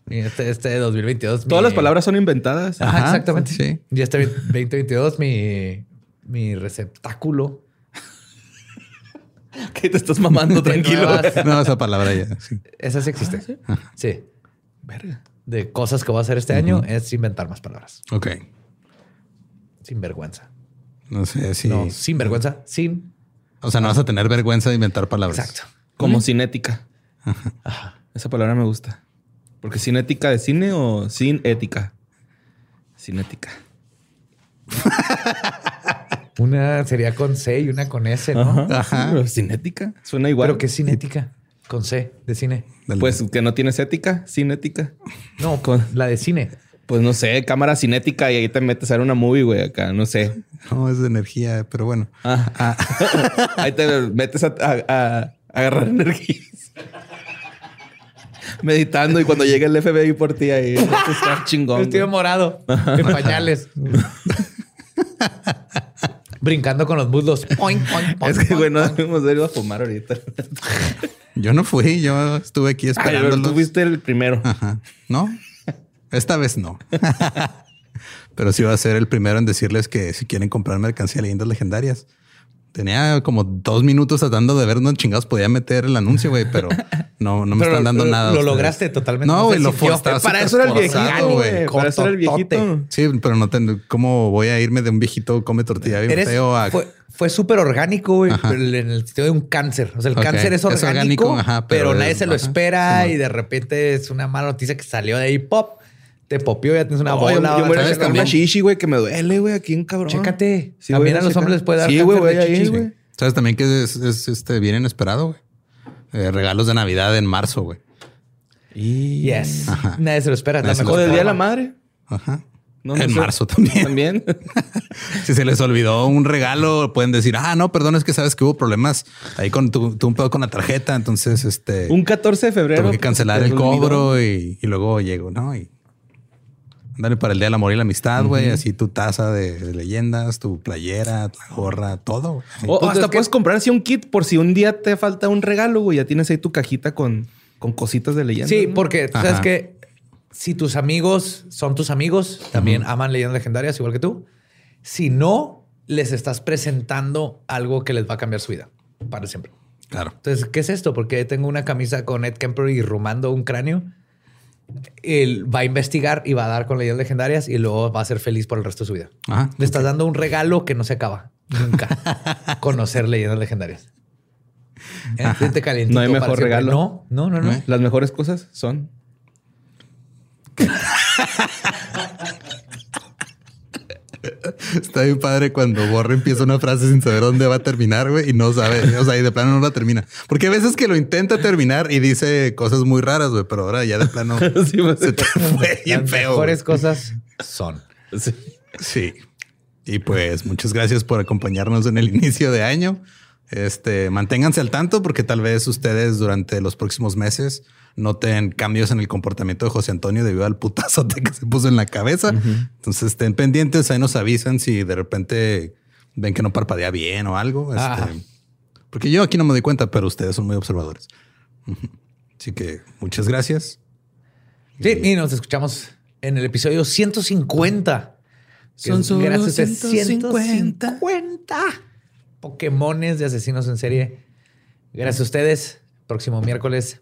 Este, este de 2022. Todas mi- las palabras son inventadas. Ajá, Ajá, exactamente. sí. Y este 2022, mi, mi receptáculo. <laughs> Que te estás mamando <laughs> tranquilo. nuevas- <laughs> No, esa palabra ya. sí. Esa sí existe. sí. Verga. De cosas que voy a hacer este año es inventar más palabras. Ok. Sin vergüenza. No sé si... No, sin vergüenza. Sin. O sea, no vas a tener vergüenza de inventar palabras. Exacto. Como cinética. Esa palabra me gusta. Porque cinética de cine o sin ética. Cinética. Una sería con C y una con S, ¿no? Ajá. Pero cinética. Suena igual. Pero es cinética. Con C de cine. Dale. Pues que no tienes ética, cinética. No, con la de cine. Pues no sé, cámara cinética y ahí te metes a ver una movie, güey, acá, no sé. No, es de energía, pero bueno. Ah. <laughs> ahí te metes a, a- a agarrar energías. Meditando y cuando llega el FBI por ti ahí, está chingón. Vestido morado. <laughs> En pañales. <laughs> Brincando con los muslos. Poing, poing, <laughs> poing, Es que, güey, no debemos de ir a fumar ahorita. Yo no fui, yo estuve aquí esperándolos. tú fuiste el primero. Ajá. ¿No? Esta vez no. <laughs> Pero sí va a ser el primero en decirles que si quieren comprar mercancía de leyendas legendarias. Tenía como dos minutos tratando de ver dónde chingados podía meter el anuncio, güey, pero no, no me Pero están dando lo- nada. lo ustedes. lograste totalmente. No, güey, lo Para eso era el viejito, güey. Para eso era el viejito. Sí, pero no tengo cómo voy a irme de un viejito come tortilla Eres- feo a fue fue súper orgánico, güey, en el sentido de un cáncer. O sea, el cáncer es Es orgánico, ajá, pero, pero nadie es- se lo ajá. espera Sí, y de repente es una mala noticia que salió de ahí, pop, te popió, ya tienes una yo, bola. yo a ¿sabes? checar una shishi, güey, que me duele, güey, aquí en cabrón. Chécate. Sí, También a los hombres les puede dar Sí, cáncer güey, de chichis, güey. ¿Sabes también que es, es, este, bien inesperado, güey? Eh, regalos de Navidad en marzo, güey. Y... Yes. Ajá. Nadie se lo espera. es la Nadie O mejor del Día de la. Madre. Ajá. No, no en sé. marzo también. También. <laughs> Si se les olvidó un regalo, pueden decir, ah, no, perdón, es que sabes que hubo problemas ahí con tu, tu- un pedo con la tarjeta. Entonces, este, Un 14 de febrero. tuve que cancelar el olvidó. cobro y, y luego llego, ¿no? Y dale para el Día del Amor y la Amistad, güey. Así tu taza de, de leyendas, tu playera, la gorra, todo. O Pues hasta que- puedes comprar así un kit por si un día te falta un regalo, güey. Ya tienes ahí tu cajita con, con cositas de leyenda. Sí, ¿no? porque tú sabes que si tus amigos son tus amigos, también aman leyendas legendarias igual que tú. Si no, les estás presentando algo que les va a cambiar su vida para siempre. Claro. Entonces, ¿qué es esto? Porque tengo una camisa con Ed Kemper y rumando un cráneo. Él va a investigar y va a dar con leyendas legendarias y luego va a ser feliz por el resto de su vida. Ajá. Le estás dando un regalo que no se acaba nunca. <laughs> Conocer leyendas legendarias. Calientito No hay mejor regalo. No, no, no, no. Las mejores cosas son. <laughs> Está bien padre cuando Borre empieza una frase sin saber dónde va a terminar, güey, y no sabe, o sea, y de plano no la termina. Porque a veces que lo intenta terminar y dice cosas muy raras, güey, pero ahora ya de plano <laughs> Sí, pues, se te fue bien Las feo. mejores cosas son. sí. Sí. Y pues muchas gracias por acompañarnos en el inicio de año. Este, manténganse al tanto porque tal vez ustedes durante los próximos meses noten cambios en el comportamiento de José Antonio debido al putazote que se puso en la cabeza. Entonces estén pendientes, ahí nos avisan si de repente ven que no parpadea bien o algo. Este, Ajá. porque yo aquí no me doy cuenta, pero ustedes son muy observadores. <laughs> Así que muchas gracias. Sí, y nos escuchamos en el episodio 150. que Son solo gracias a 150. 150 Pokémones de asesinos en serie. Gracias a ustedes. Próximo miércoles,